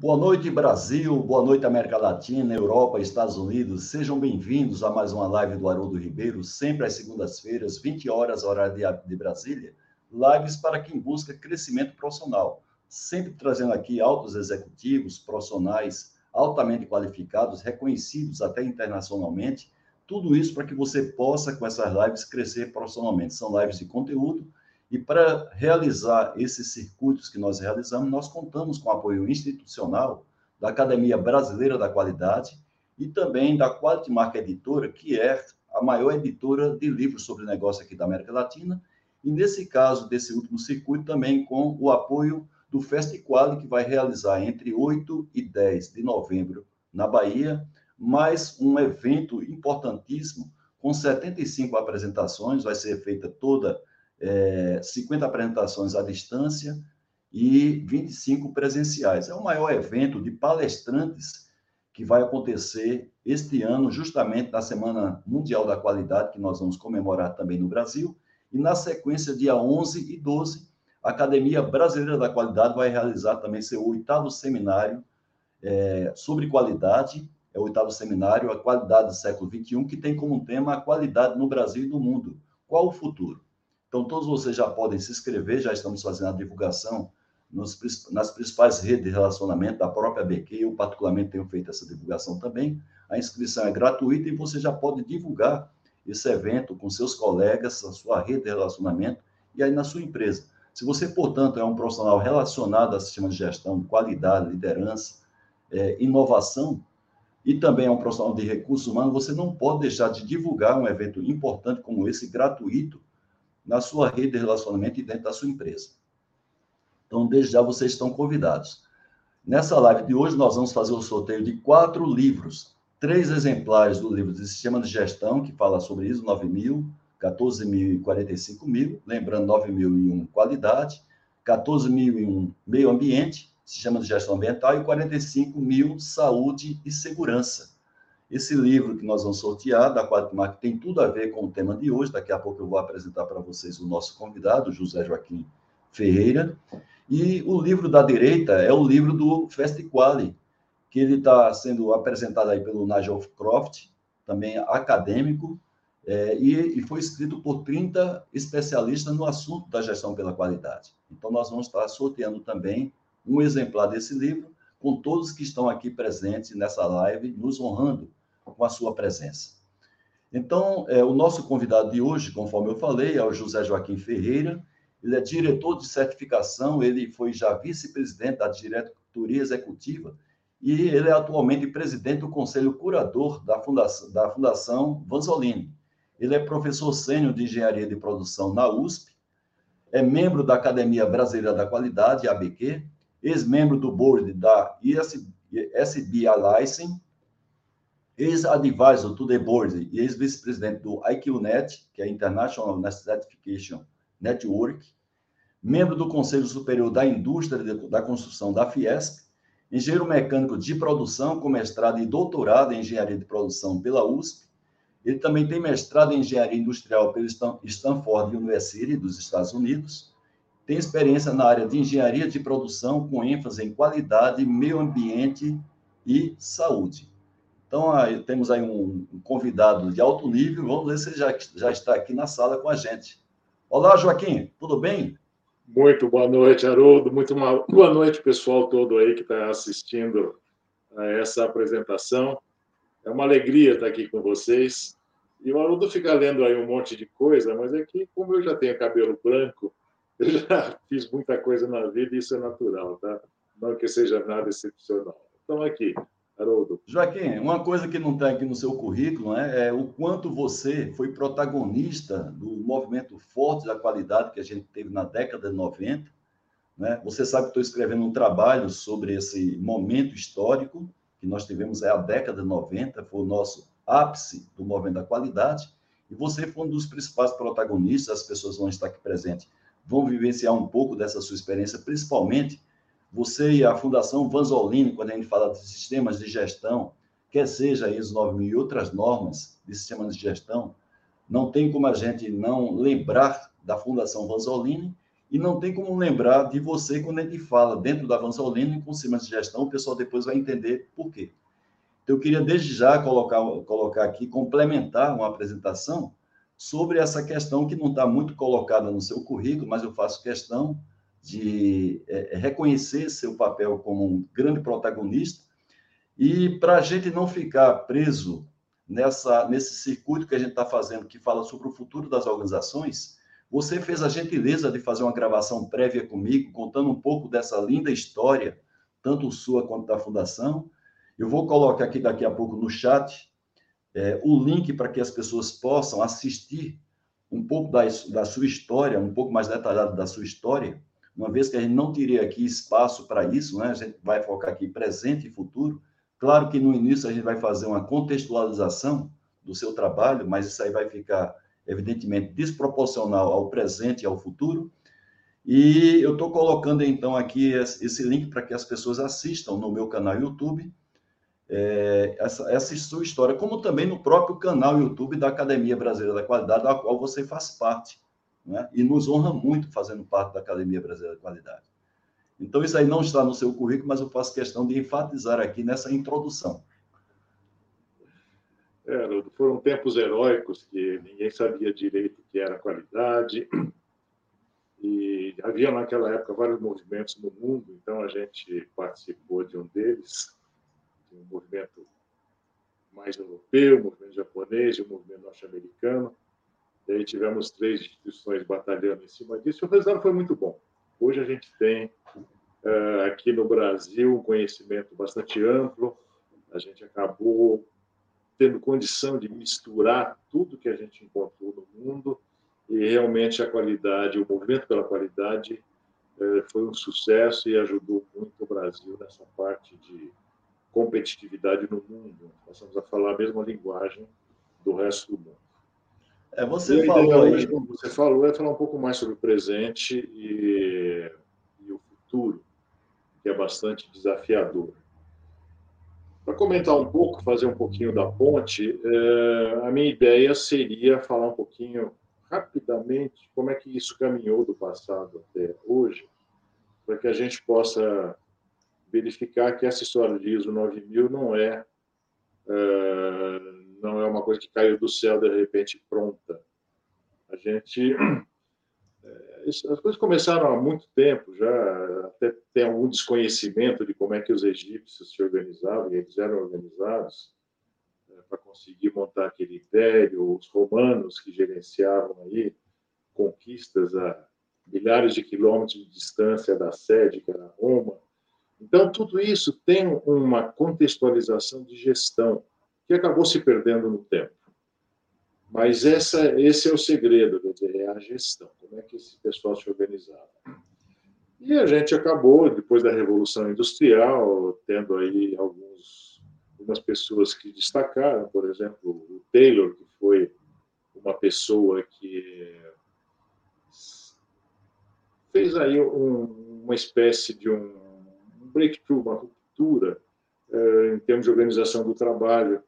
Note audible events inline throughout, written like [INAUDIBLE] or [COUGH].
Boa noite, Brasil. Boa noite, América Latina, Europa, Estados Unidos. Sejam bem-vindos a mais uma live do Haroldo Ribeiro, sempre às segundas-feiras, 20 horas, horário de Brasília. Lives para quem busca crescimento profissional, sempre trazendo aqui altos executivos, profissionais altamente qualificados, reconhecidos até internacionalmente. Tudo isso para que você possa, com essas lives, crescer profissionalmente. São lives de conteúdo e para realizar esses circuitos que nós realizamos, nós contamos com apoio institucional da Academia Brasileira da Qualidade e também da Quality Mark Editora, que é a maior editora de livros sobre negócio aqui da América Latina. E nesse caso, desse último circuito, também com o apoio do Festiquali, que vai realizar entre 8 e 10 de novembro na Bahia, mais um evento importantíssimo, com 75 apresentações, vai ser feita toda é, 50 apresentações à distância e 25 presenciais. É o maior evento de palestrantes que vai acontecer este ano, justamente na Semana Mundial da Qualidade, que nós vamos comemorar também no Brasil. E na sequência, dia 11 e 12, a Academia Brasileira da Qualidade vai realizar também seu oitavo seminário é, sobre qualidade. É o oitavo seminário, a qualidade do século XXI, que tem como tema a qualidade no Brasil e no mundo. Qual o futuro? Então, todos vocês já podem se inscrever, já estamos fazendo a divulgação nos, nas principais redes de relacionamento da própria BQ. Eu, particularmente, tenho feito essa divulgação também. A inscrição é gratuita e você já pode divulgar esse evento com seus colegas, a sua rede de relacionamento e aí na sua empresa. Se você, portanto, é um profissional relacionado a sistema de gestão, qualidade, liderança, é, inovação, e também é um profissional de recursos humanos, você não pode deixar de divulgar um evento importante como esse, gratuito, na sua rede de relacionamento e dentro da sua empresa. Então, desde já vocês estão convidados. Nessa live de hoje, nós vamos fazer o sorteio de quatro livros, três exemplares do livro de Sistema de Gestão, que fala sobre ISO 9000, 14.000 e 45 mil, lembrando 9.001 qualidade, 14.001 meio ambiente, sistema de gestão ambiental, e 45 mil saúde e segurança. Esse livro que nós vamos sortear, da Quadmark, tem tudo a ver com o tema de hoje. Daqui a pouco eu vou apresentar para vocês o nosso convidado, José Joaquim Ferreira. E o livro da direita é o livro do Festiquali, que ele está sendo apresentado aí pelo Nigel Croft, também acadêmico, é, e, e, foi escrito por 30 especialistas no assunto da gestão pela qualidade. Então, nós vamos estar sorteando também um exemplar desse livro, com todos que estão aqui presentes nessa live, nos honrando com a sua presença. Então, é, o nosso convidado de hoje, conforme eu falei, é o José Joaquim Ferreira. Ele é diretor de certificação, ele foi já vice-presidente da diretoria executiva e ele é atualmente presidente do conselho curador da Fundação, da Fundação Vanzolini. Ele é professor sênior de engenharia de produção na USP, é membro da Academia Brasileira da Qualidade, ABQ, ex-membro do board da SB Alliance, ex-advisor to the board e ex-vice-presidente do IQNet, que é International Certification Network, membro do Conselho Superior da Indústria da Construção da Fiesp, engenheiro mecânico de produção com mestrado e doutorado em engenharia de produção pela USP. Ele também tem mestrado em engenharia industrial pelo Stanford University dos Estados Unidos. Tem experiência na área de engenharia de produção com ênfase em qualidade, meio ambiente e saúde. Então, aí, temos aí um, convidado de alto nível. Vamos ver se ele já, já está aqui na sala com a gente. Olá, Joaquim, tudo bem? Muito boa noite, Haroldo. Muito uma... boa noite, pessoal todo aí que está assistindo a essa apresentação. É uma alegria estar aqui com vocês. E o Haroldo fica lendo aí um monte de coisa, mas é que, como eu já tenho cabelo branco, [LAUGHS] eu já fiz muita coisa na vida e isso é natural, tá? Não que seja nada excepcional. Então, aqui, Haroldo. Joaquim, uma coisa que não está aqui no seu currículo né, é o quanto você foi protagonista do movimento forte da qualidade que a gente teve na década de 90. Né? Você sabe que estou escrevendo um trabalho sobre esse momento histórico que nós tivemos, é a década de 90, foi o nosso ápice do movimento da qualidade, e você foi um dos principais protagonistas, as pessoas vão estar aqui presentes, vão vivenciar um pouco dessa sua experiência, principalmente você e a Fundação Vanzolini, quando a gente fala de sistemas de gestão, quer seja ISO 9000 e outras normas de sistemas de gestão, não tem como a gente não lembrar da Fundação Vanzolini E não tem como lembrar de você quando a gente fala dentro da Avançolino e com sistemas de gestão, o pessoal depois vai entender por quê. Então, eu queria desde já colocar, colocar aqui, complementar uma apresentação sobre essa questão que não está muito colocada no seu currículo, mas eu faço questão de é, reconhecer seu papel como um grande protagonista e para a gente não ficar preso nessa, nesse circuito que a gente está fazendo, que fala sobre o futuro das organizações, você fez a gentileza de fazer uma gravação prévia comigo, contando um pouco dessa linda história, tanto sua quanto da Fundação. Eu vou colocar aqui daqui a pouco no chat é, o link para que as pessoas possam assistir um pouco da, da sua história, um pouco mais detalhado da sua história, uma vez que a gente não teria aqui espaço para isso, né? a gente vai focar aqui presente e futuro, Claro que no início a gente vai fazer uma contextualização do seu trabalho, mas isso aí vai ficar, evidentemente, desproporcional ao presente e ao futuro. E eu estou colocando, então, aqui esse link para que as pessoas assistam no meu canal YouTube é, essa, essa sua história, como também no próprio canal YouTube da Academia Brasileira da Qualidade, da qual você faz parte. Né? E nos honra muito fazendo parte da Academia Brasileira da Qualidade. Então, isso aí não está no seu currículo, mas eu faço questão de enfatizar aqui nessa introdução. É, foram tempos heróicos que ninguém sabia direito o que era qualidade. E havia naquela época vários movimentos no mundo, então a gente participou de um deles, de um movimento mais europeu, um movimento japonês um movimento norte-americano. E aí tivemos três instituições batalhando em cima disso, e o resultado foi muito bom. Hoje a gente tem uh, aqui no Brasil um conhecimento bastante amplo, a gente acabou tendo condição de misturar tudo que a gente encontrou no mundo e realmente a qualidade, o movimento pela qualidade uh, foi um sucesso e ajudou muito o Brasil nessa parte de competitividade no mundo. Nós estamos a falar a mesma linguagem do resto do mundo. É, você falou aí. Você falou, é falar um pouco mais sobre o presente e, e o futuro, que é bastante desafiador. Para comentar um pouco, fazer um pouquinho da ponte, é, a minha ideia seria falar um pouquinho rapidamente como é que isso caminhou do passado até hoje, para que a gente possa verificar que essa história de ISO 9000 não é, é não é uma coisa que caiu do céu de repente pronta. A gente [CLEARS THROAT] é, as coisas começaram há muito tempo já, até tem algum desconhecimento de como é que os egípcios se organizavam, e eles eram organizados é, para conseguir montar aquele império, os romanos que gerenciavam aí conquistas a milhares de quilômetros de distância da sede, que era Roma. Então, tudo isso tem uma contextualização de gestão que acabou se perdendo no tempo. Mas essa, esse é o segredo, quer dizer, é a gestão, como é que esse pessoal se organizava. E a gente acabou, depois da Revolução Industrial, tendo aí alguns, algumas pessoas que destacaram, por exemplo, o Taylor, que foi uma pessoa que fez aí um, uma espécie de um breakthrough, uma ruptura eh, em termos de organização do trabalho,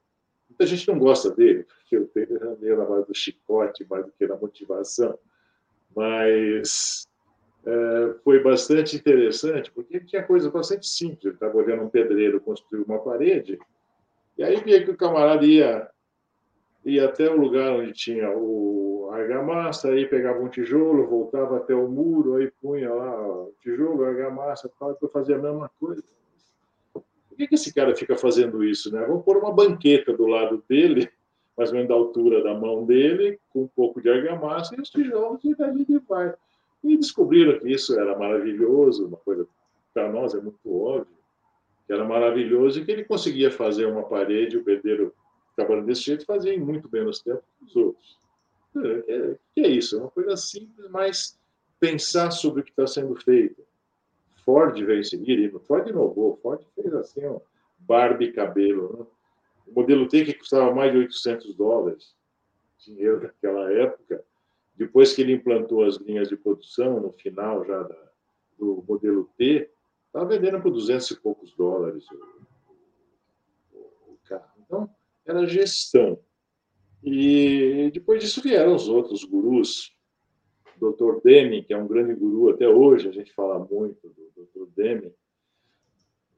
Muita gente não gosta dele, porque o Taylor era meio na base do chicote, mais do que na motivação. Mas é, foi bastante interessante, porque tinha coisa bastante simples. Ele estava olhando um pedreiro construir uma parede, e aí via que o camarada ia, ia até o lugar onde tinha o argamassa, aí pegava um tijolo, voltava até o muro, aí punha lá o tijolo, argamassa, tal, e fazia a mesma coisa. Por que, que esse cara fica fazendo isso? Né? Vamos pôr uma banqueta do lado dele, mais ou menos da altura da mão dele, com um pouco de argamassa e os tijolos, e daí ele vai. E descobriram que isso era maravilhoso, uma coisa para nós é muito óbvio, que era maravilhoso e que ele conseguia fazer uma parede, o pedreiro trabalhando desse jeito, fazia em muito menos tempo que os outros. É, que é isso? É uma coisa simples, mas pensar sobre o que está sendo feito. Ford veio em seguida, Ford inovou, Ford fez assim, um Barbie cabelo. Né? O modelo T que custava mais de 800 dólares, dinheiro naquela época, depois que ele implantou as linhas de produção, no final já da, do modelo T, estava vendendo por 200 e poucos dólares o, o, o carro. Então, era gestão. E depois disso vieram os outros gurus Dr. Deming, que é um grande guru até hoje, a gente fala muito do Dr. Deming.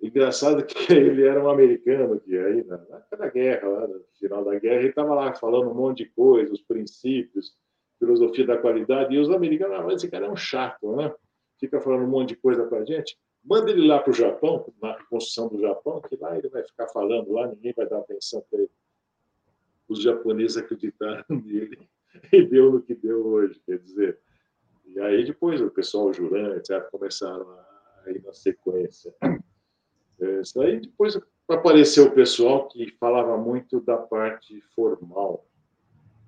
Engraçado que [LAUGHS] ele era um americano que aí na da guerra, lá, no final da guerra, ele estava lá falando um monte de coisas, os princípios, filosofia da qualidade, e os americanos, ah, esse cara é um chato, né? Fica falando um monte de coisa para a gente. Manda ele lá para o Japão, na construção do Japão, que lá ele vai ficar falando lá, ninguém vai dar atenção para ele. Os japoneses acreditaram [LAUGHS] nele e deu no que deu hoje, quer dizer. E aí depois o pessoal jurando, etc., começaram a ir na sequência. É, isso aí depois apareceu o pessoal que falava muito da parte formal.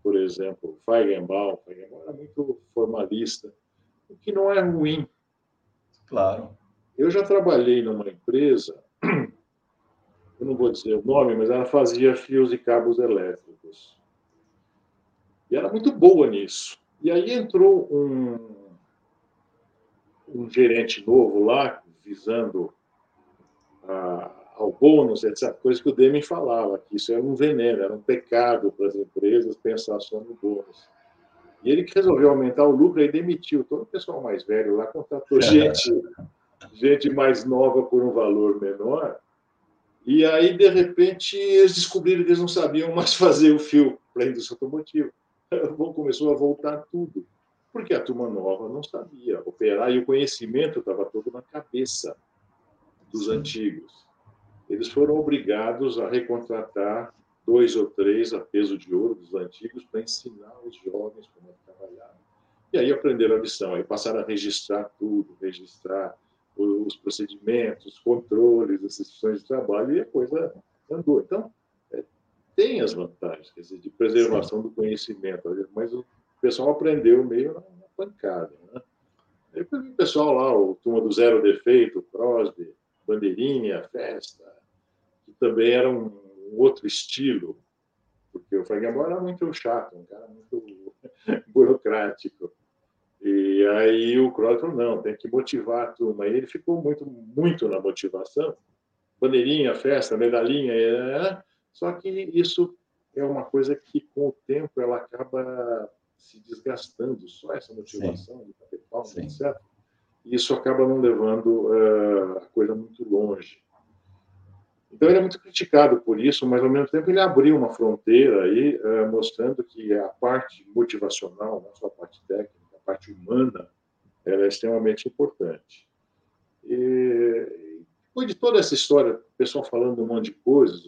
Por exemplo, Feigenbaum. Feigenbaum era muito formalista, o que não é ruim. Claro. Eu já trabalhei numa empresa, eu não vou dizer o nome, mas ela fazia fios e cabos elétricos. E era muito boa nisso. E aí entrou um, um gerente novo lá, visando a, ao bônus, etc. Coisa que o Deming falava, que isso era um veneno, era um pecado para as empresas pensar só no bônus. E ele que resolveu aumentar o lucro e demitiu todo o pessoal mais velho lá, contratou gente, gente mais nova por um valor menor. E aí, de repente, eles descobriram que eles não sabiam mais [LAUGHS] fazer o fio para a indústria automotiva. Começou a voltar tudo, porque a turma nova não sabia operar e o conhecimento estava todo na cabeça dos antigos. Eles foram obrigados a recontratar dois ou três a peso de ouro dos antigos para ensinar os jovens como trabalhar. E aí aprenderam a lição, aí passaram a registrar tudo, registrar os procedimentos, os controles, as sessões de trabalho, e a coisa andou. Então, é, tem as vantagens, quer dizer, de preservação Sim. do conhecimento, mas o pessoal aprendeu meio na, na pancada. Né? Depois o pessoal lá, o turma do Zero Defeito, Crosby, Bandeirinha, Festa, que também era um, um outro estilo, porque o Feigenbaum era muito chato, um cara muito [LAUGHS] burocrático. E aí o Crosby falou, não, tem que motivar a turma. E ele ficou muito, muito na motivação. Bandeirinha, festa, medalhinha, é... só que isso é uma coisa que, com o tempo, ela acaba se desgastando, só essa motivação Sim. de bater palma, etc. E isso acaba não levando uh, a coisa muito longe. Então ele é muito criticado por isso, mas ao mesmo tempo ele abriu uma fronteira aí, uh, mostrando que a parte motivacional, não só a parte técnica, a parte humana, ela é extremamente importante. E depois de toda essa história, o pessoal falando um monte de coisas,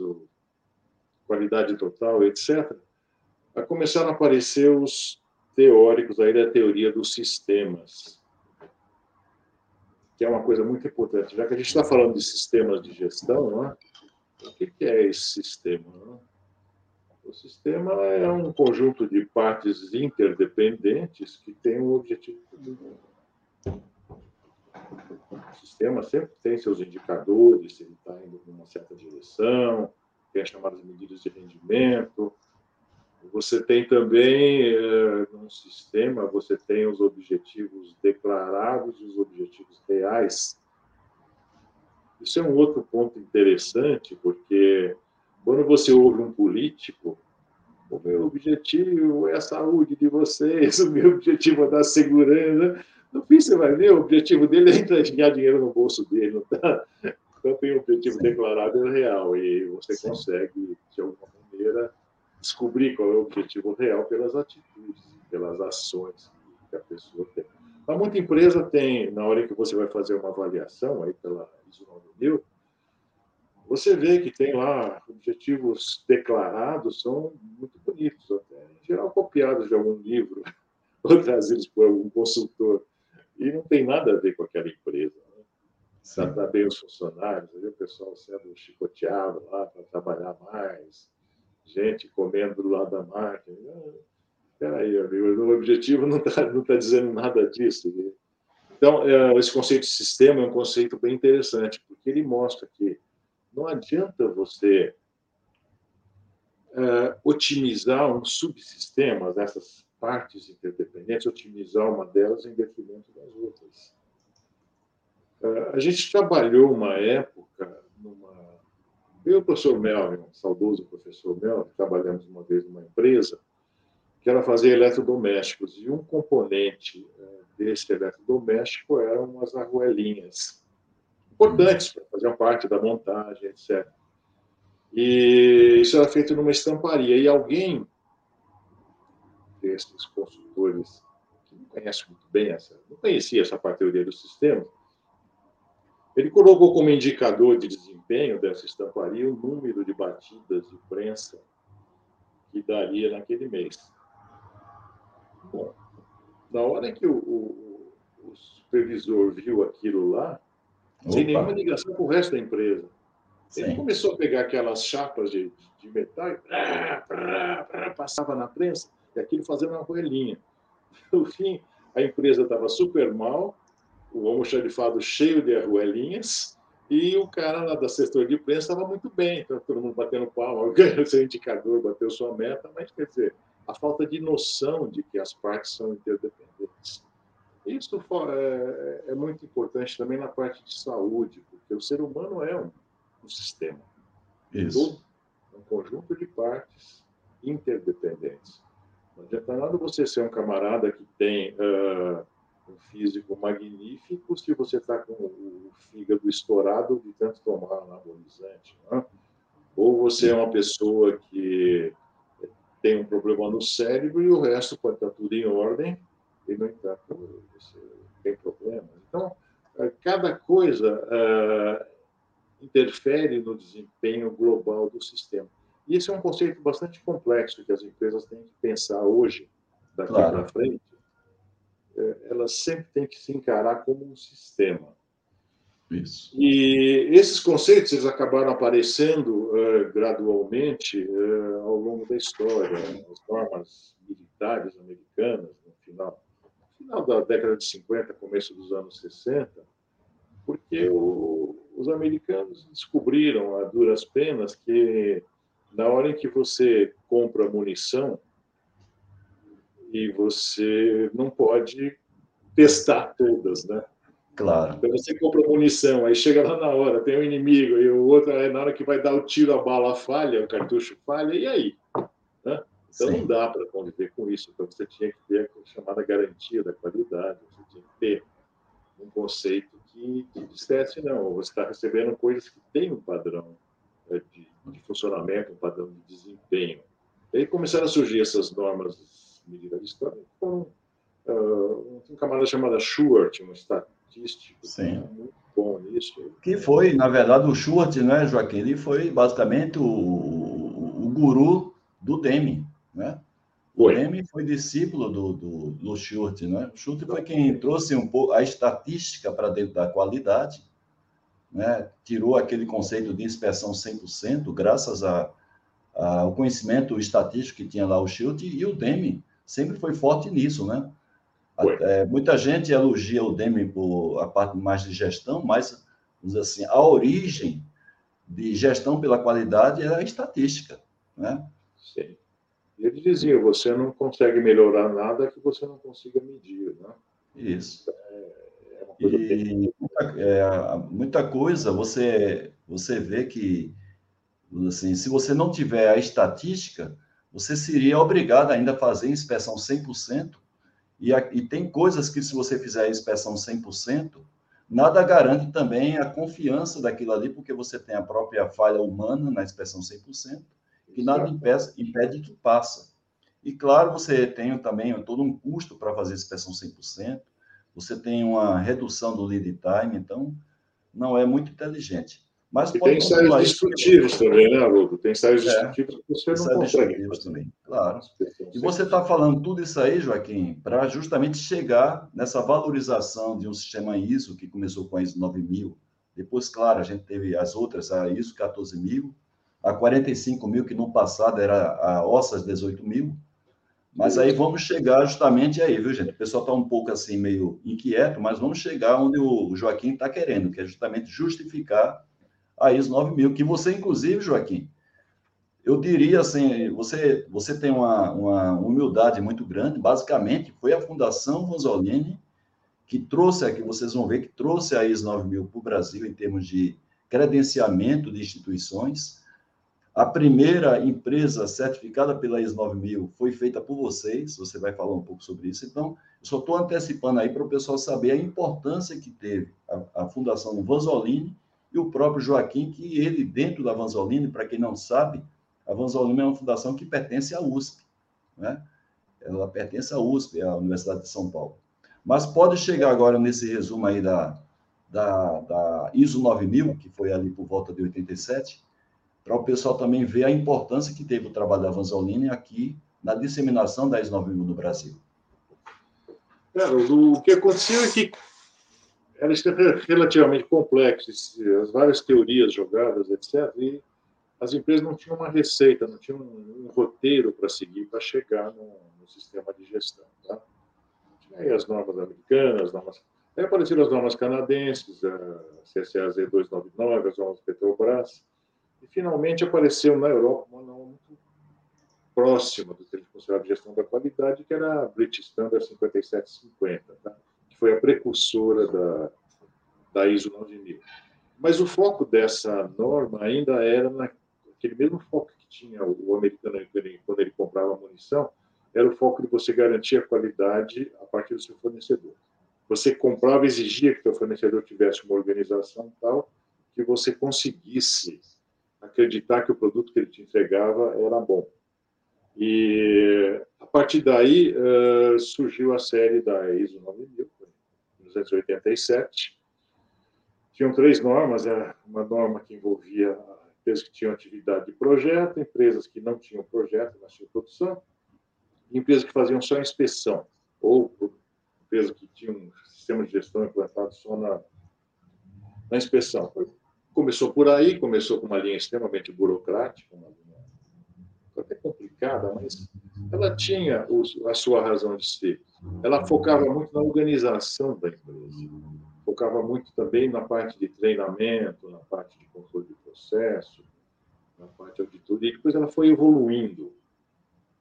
qualidade total, etc., começaram a aparecer os teóricos aí da teoria dos sistemas, que é uma coisa muito importante. Já que a gente está falando de sistemas de gestão, não é? o que é esse sistema? Não? O sistema é um conjunto de partes interdependentes que tem um objetivo. O sistema sempre tem seus indicadores, se ele está indo em uma certa direção, tem as chamadas medidas de rendimento, você tem também, eh, no sistema, você tem os objetivos declarados e os objetivos reais. Isso é um outro ponto interessante, porque quando você ouve um político, o meu objetivo é a saúde de vocês, [LAUGHS] o meu objetivo é dar segurança. No fim, você vai ver, o objetivo dele é [LAUGHS] engajar dinheiro no bolso dele, não tá? Então, tem um objetivo Sim. declarado e real, e você Sim. consegue, de alguma maneira, descobrir qual é o objetivo real pelas atitudes, pelas ações que a pessoa tem. Mas muita empresa tem, na hora que você vai fazer uma avaliação aí pela ISO 9000, você vê que tem lá objetivos declarados, são muito bonitos, até, em geral copiados de algum livro [LAUGHS] ou trazidos por algum consultor, e não tem nada a ver com aquela empresa. Né? Tratar bem os funcionários, o pessoal sendo chicoteado lá para trabalhar mais, gente comendo do lado da máquina. Espera aí, o objetivo não está não tá dizendo nada disso. Então, é, esse conceito de sistema é um conceito bem interessante, porque ele mostra que não adianta você é, otimizar um subsistema dessas partes interdependentes, otimizar uma delas em detrimento das outras. É, a gente trabalhou uma época eu e o professor Melvin, saudoso professor Melvin, trabalhamos uma vez numa empresa que era fazer eletrodomésticos. E um componente é, desse eletrodoméstico eram as arruelinhas, importantes para fazer parte da montagem, etc. E isso era feito numa estamparia. E alguém desses consultores que não conhece muito bem essa, não conhecia essa parte do sistema, ele colocou como indicador de desempenho dessa estamparia o número de batidas de prensa que daria naquele mês. Bom, na hora que o, o, o supervisor viu aquilo lá, Opa. sem nenhuma ligação com o resto da empresa, Sim. ele começou a pegar aquelas chapas de, de metal e passava na prensa, e aquilo fazendo uma roelinha. No fim, a empresa estava super mal, o almoxarifado cheio de arruelinhas, e o cara lá da assessoria de prensa estava muito bem, estava todo mundo batendo palma, [LAUGHS] seu indicador, bateu sua meta, mas quer dizer, a falta de noção de que as partes são interdependentes. Isso é, é muito importante também na parte de saúde, porque o ser humano é um, um sistema. Isso. um conjunto de partes interdependentes. Não adianta nada você ser um camarada que tem uh, um físico magnífico se você está com o fígado estourado de tanto tomar anabolizante. Né? Ou você é uma pessoa que tem um problema no cérebro e o resto pode estar tudo em ordem e, no entanto, você tem problemas. Então, eh, cada coisa uh, interfere no desempenho global do sistema. E esse é um conceito bastante complexo que as empresas têm que pensar hoje, daqui claro. para frente, é, elas sempre têm que se encarar como um sistema. Isso. E esses conceitos eles acabaram aparecendo uh, gradualmente uh, ao longo da história. As normas militares americanas, no final, no final da década de 50, começo dos anos 60, porque o, os americanos descobriram a duras penas que na hora em que você compra munição, e você não pode testar todas, né? Claro. Então você compra munição, aí chega lá na hora, tem um inimigo, e o outro, aí na hora que vai dar o tiro, a bala falha, o cartucho falha, e aí? Né? Então Sim. não dá para conviver com isso. Então você tinha que ter a chamada garantia da qualidade, você tinha que ter um conceito que, que dissesse, não, você está recebendo coisas que têm um padrão né, de, de funcionamento, um padrão de desempenho. E aí começaram a surgir essas normas medida história, com uh, um camarada chamado Schubert, um estatístico Sim. muito bom nisso. Que foi, na verdade, o Schubert, né, Joaquim? Ele foi basicamente o, o guru do Demi, né? O Demi foi discípulo do, do, do Schurt, né? O Schurt foi quem trouxe um pouco a estatística para dentro da qualidade, né? Tirou aquele conceito de inspeção 100%, graças a, a, ao conhecimento estatístico que tinha lá o Schurt e o Demi sempre foi forte nisso, né? É, muita gente elogia o Demi por a parte mais de gestão, mas assim, a origem de gestão pela qualidade é a estatística, né? Sim. Ele dizia, você não consegue melhorar nada que você não consiga medir, né? Isso. É, é e muita, é, muita coisa você você vê que assim, se você não tiver a estatística, você seria obrigado ainda a fazer inspeção 100%, e, a, e tem coisas que, se você fizer a inspeção 100%, nada garante também a confiança daquilo ali, porque você tem a própria falha humana na inspeção 100%, que nada impede, impede que passa. E, claro, você tem também todo um custo para fazer a inspeção 100%, você tem uma redução do lead time, então não é muito inteligente. Mas e tem ensaios destrutivos também, né, Haroldo? Tem ensaios é, destrutivos que você não consegue. também, claro. E você está falando tudo isso aí, Joaquim, para justamente chegar nessa valorização de um sistema ISO que começou com a ISO 9000. Depois, claro, a gente teve as outras, a ISO 14000, a 45 que no passado era a OSAS 18000. Mas aí vamos chegar justamente aí, viu, gente? O pessoal está um pouco assim, meio inquieto, mas vamos chegar onde o Joaquim está querendo, que é justamente justificar a ISO 9000, que você, inclusive, Joaquim, eu diria assim, você, você tem uma, uma humildade muito grande, basicamente, foi a Fundação Rosolini que trouxe aqui, vocês vão ver que trouxe a ISO 9000 para o Brasil em termos de credenciamento de instituições. A primeira empresa certificada pela ISO 9000 foi feita por vocês, você vai falar um pouco sobre isso. Então, eu só estou antecipando aí para o pessoal saber a importância que teve a, a Fundação Vanzolini e o próprio Joaquim, que ele, dentro da Vanzolini, para quem não sabe, a Vanzolini é uma fundação que pertence à USP, né? Ela pertence à USP, à Universidade de São Paulo. Mas pode chegar agora nesse resumo aí da, da, da ISO 9000, que foi ali por volta de 87, para o pessoal também ver a importância que teve o trabalho da Vanzolini aqui na disseminação da ISO 9000 no Brasil. Cara, o que aconteceu é que era relativamente complexo, as várias teorias jogadas, etc. E as empresas não tinham uma receita, não tinham um, um roteiro para seguir para chegar no, no, sistema de gestão. Tá? Tinha aí as normas americanas, as normas, aí apareceram as normas canadenses, a CSA Z299, as normas Petrobras, e finalmente apareceu na Europa uma norma muito próxima do que a gente considerava de gestão da qualidade, que era a British Standard 5750, tá? Foi a precursora da, da ISO 9000. Mas o foco dessa norma ainda era naquele mesmo foco que tinha o americano quando ele comprava munição, era o foco de você garantir a qualidade a partir do seu fornecedor. Você comprava, exigia que o seu fornecedor tivesse uma organização tal que você conseguisse acreditar que o produto que ele te entregava era bom. E a partir daí uh, surgiu a série da ISO 9000, 1987. Tinham três normas, era uma norma que envolvia empresas que tinham atividade de projeto, empresas que não tinham projeto, mas tinham produção, e empresas que faziam só inspeção, ou empresas que tinham um sistema de gestão implantado só na, na inspeção. Começou por aí, começou com uma linha extremamente burocrática, uma linha até complicada, mas ela tinha a sua razão de ser. Ela focava muito na organização da empresa, focava muito também na parte de treinamento, na parte de controle de processo, na parte de auditoria, e depois ela foi evoluindo.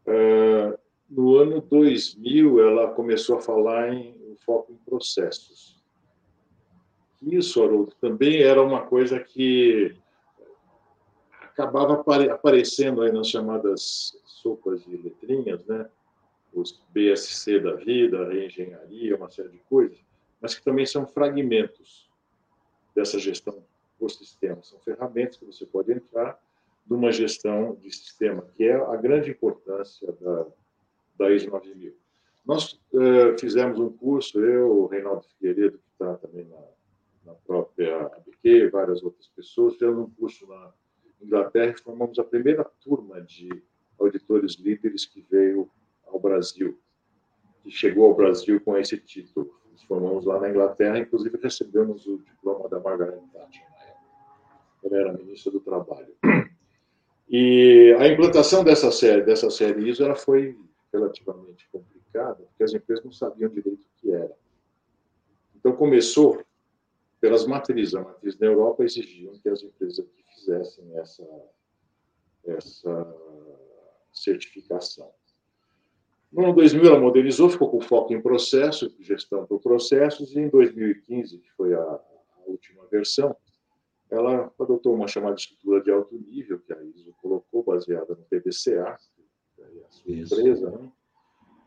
Uh, no ano 2000, ela começou a falar em foco em processos. Isso, Haroldo, também era uma coisa que acabava aparecendo aí nas chamadas sopas de letrinhas, né? os BSC da vida, a engenharia, uma série de coisas, mas que também são fragmentos dessa gestão por sistema. São ferramentas que você pode entrar numa gestão de sistema, que é a grande importância da, da ISO 9000. Nós uh, fizemos um curso, eu, o Reinaldo Figueiredo, que está também na, na própria ABQ, várias outras pessoas, fizemos um curso na Inglaterra e formamos a primeira turma de auditores líderes que veio ao Brasil, que chegou ao Brasil com esse título. Nos formamos lá na Inglaterra, inclusive recebemos o diploma da Margaret Thatcher Ela era ministra do Trabalho. E a implantação dessa série, dessa série ISO, ela foi relativamente complicada, porque as empresas não sabiam direito o que era. Então começou pelas matrizes. A matriz da Europa exigiam que as empresas fizessem essa, essa certificação. No ano 2000, ela modernizou, ficou com foco em processo, gestão por processos, e em 2015, que foi a, a última versão, ela adotou uma chamada estrutura de alto nível, que a ISO colocou, baseada no PDCA, que é a sua Isso. empresa, né?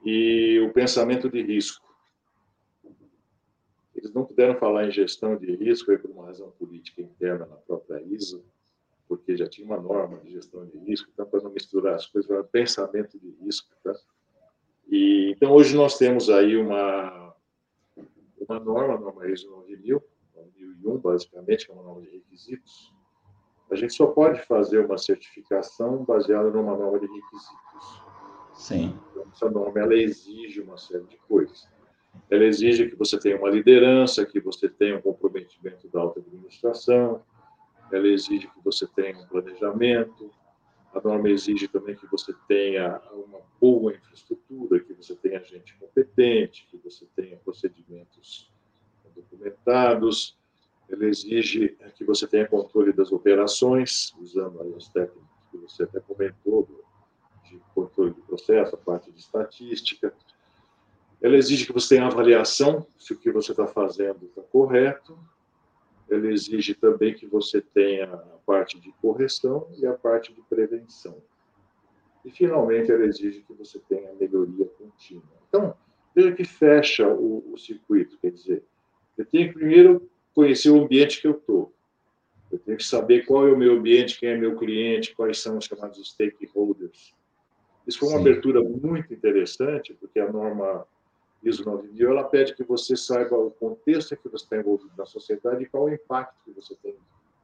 e o pensamento de risco. Eles não puderam falar em gestão de risco por uma razão política interna na própria ISO, porque já tinha uma norma de gestão de risco, então, para não misturar as coisas, era pensamento de risco. Tá? E, então, hoje nós temos aí uma, uma norma, a norma ISO 9000, 9001, basicamente, que é uma norma de requisitos. A gente só pode fazer uma certificação baseada numa norma de requisitos. Sim. Então, essa norma ela exige uma série de coisas. Ela exige que você tenha uma liderança, que você tenha um comprometimento da alta administração, ela exige que você tenha um planejamento, a norma exige também que você tenha uma boa infraestrutura, que você tenha gente competente, que você tenha procedimentos documentados, ela exige que você tenha controle das operações, usando as técnicas que você até comentou, de controle do processo, a parte de estatística. Ela exige que você tenha avaliação se o que você está fazendo está correto, ela exige também que você tenha a parte de correção e a parte de prevenção. E, finalmente, ela exige que você tenha melhoria contínua. Então, veja que fecha o, o circuito, quer dizer, eu tenho que primeiro conhecer o ambiente que eu estou. Eu tenho que saber qual é o meu ambiente, quem é meu cliente, quais são os chamados stakeholders. Isso foi uma Sim. abertura muito interessante, porque a norma ISO 9000 ela pede que você saiba o contexto em que você está envolvido na sociedade e qual é o impacto que você tem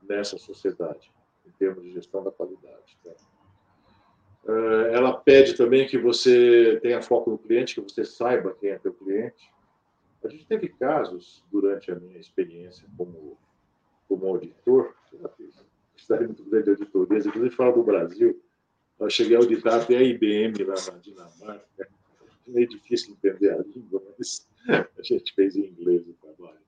nessa sociedade, em termos de gestão da qualidade. Tá? Ela pede também que você tenha foco no cliente, que você saiba quem é teu cliente. A gente teve casos durante a minha experiência como como auditor, cidade muito grande de auditorias, inclusive fala do Brasil. Eu cheguei a auditar até a IBM lá na Dinamarca. É meio difícil entender a língua, mas a gente fez em inglês o trabalho.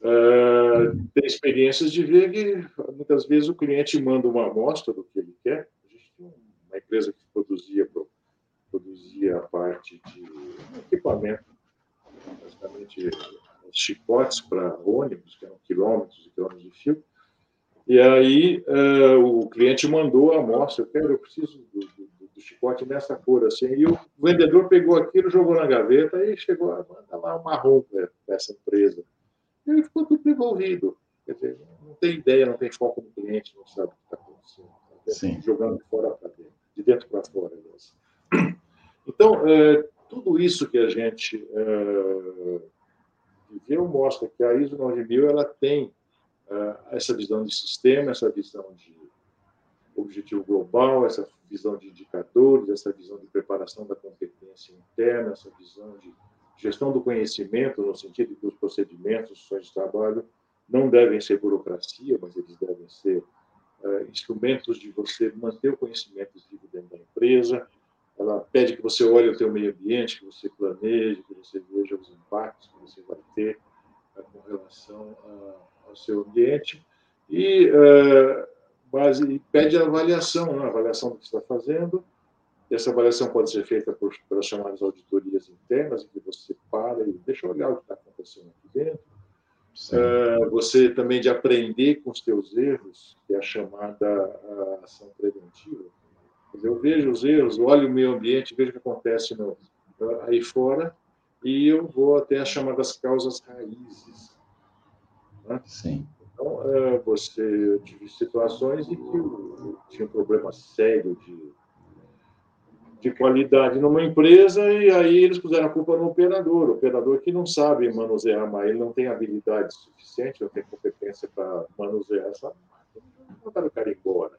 Uh, tem experiências de ver que muitas vezes o cliente manda uma amostra do que ele quer. A gente tinha uma empresa que produzia, produzia a parte de equipamento, basicamente chicotes para ônibus, que eram quilômetros e quilômetros de fio. E aí uh, o cliente mandou a amostra, eu quero, eu preciso do, do, do, chicote nessa cor assim. E o vendedor pegou aquilo, jogou na gaveta e chegou a mandar lá uma roupa dessa empresa. E ele ficou tudo envolvido. Quer dizer, não tem ideia, não tem foco no cliente, não sabe o que está acontecendo. Tá Sim. Jogando de fora para dentro, de dentro para fora. Aliás. Então, uh, tudo isso que a gente uh, viveu mostra que a ISO 9000 ela tem uh, essa visão de sistema, essa visão de objetivo global, essa visão de indicadores, essa visão de preparação da competência interna, essa visão de gestão do conhecimento, no sentido que os procedimentos, os sonhos de trabalho não devem ser burocracia, mas eles devem ser uh, instrumentos de você manter o conhecimento vivo dentro da empresa, ela pede que você olhe o seu meio ambiente, que você planeje, que você veja os impactos que você vai ter uh, com relação ao seu ambiente. E, uh, base, pede a avaliação, né, a avaliação do que está fazendo. Essa avaliação pode ser feita por, pelas chamadas auditorias internas, em que você para e deixa eu olhar o que está acontecendo aqui dentro. Uh, você também de aprender com os teus erros, que é a chamada ação preventiva eu vejo os erros, olho o meio ambiente, vejo o que acontece no, aí fora e eu vou até as chamadas causas raízes. Né? Sim. Então, é, você tive situações em que tinha um problema sério de, de qualidade numa empresa e aí eles puseram a culpa no operador. O operador que não sabe manusear, mas ele não tem habilidade suficiente, não tem competência para manusear essa máquina. Mandaram o cara embora.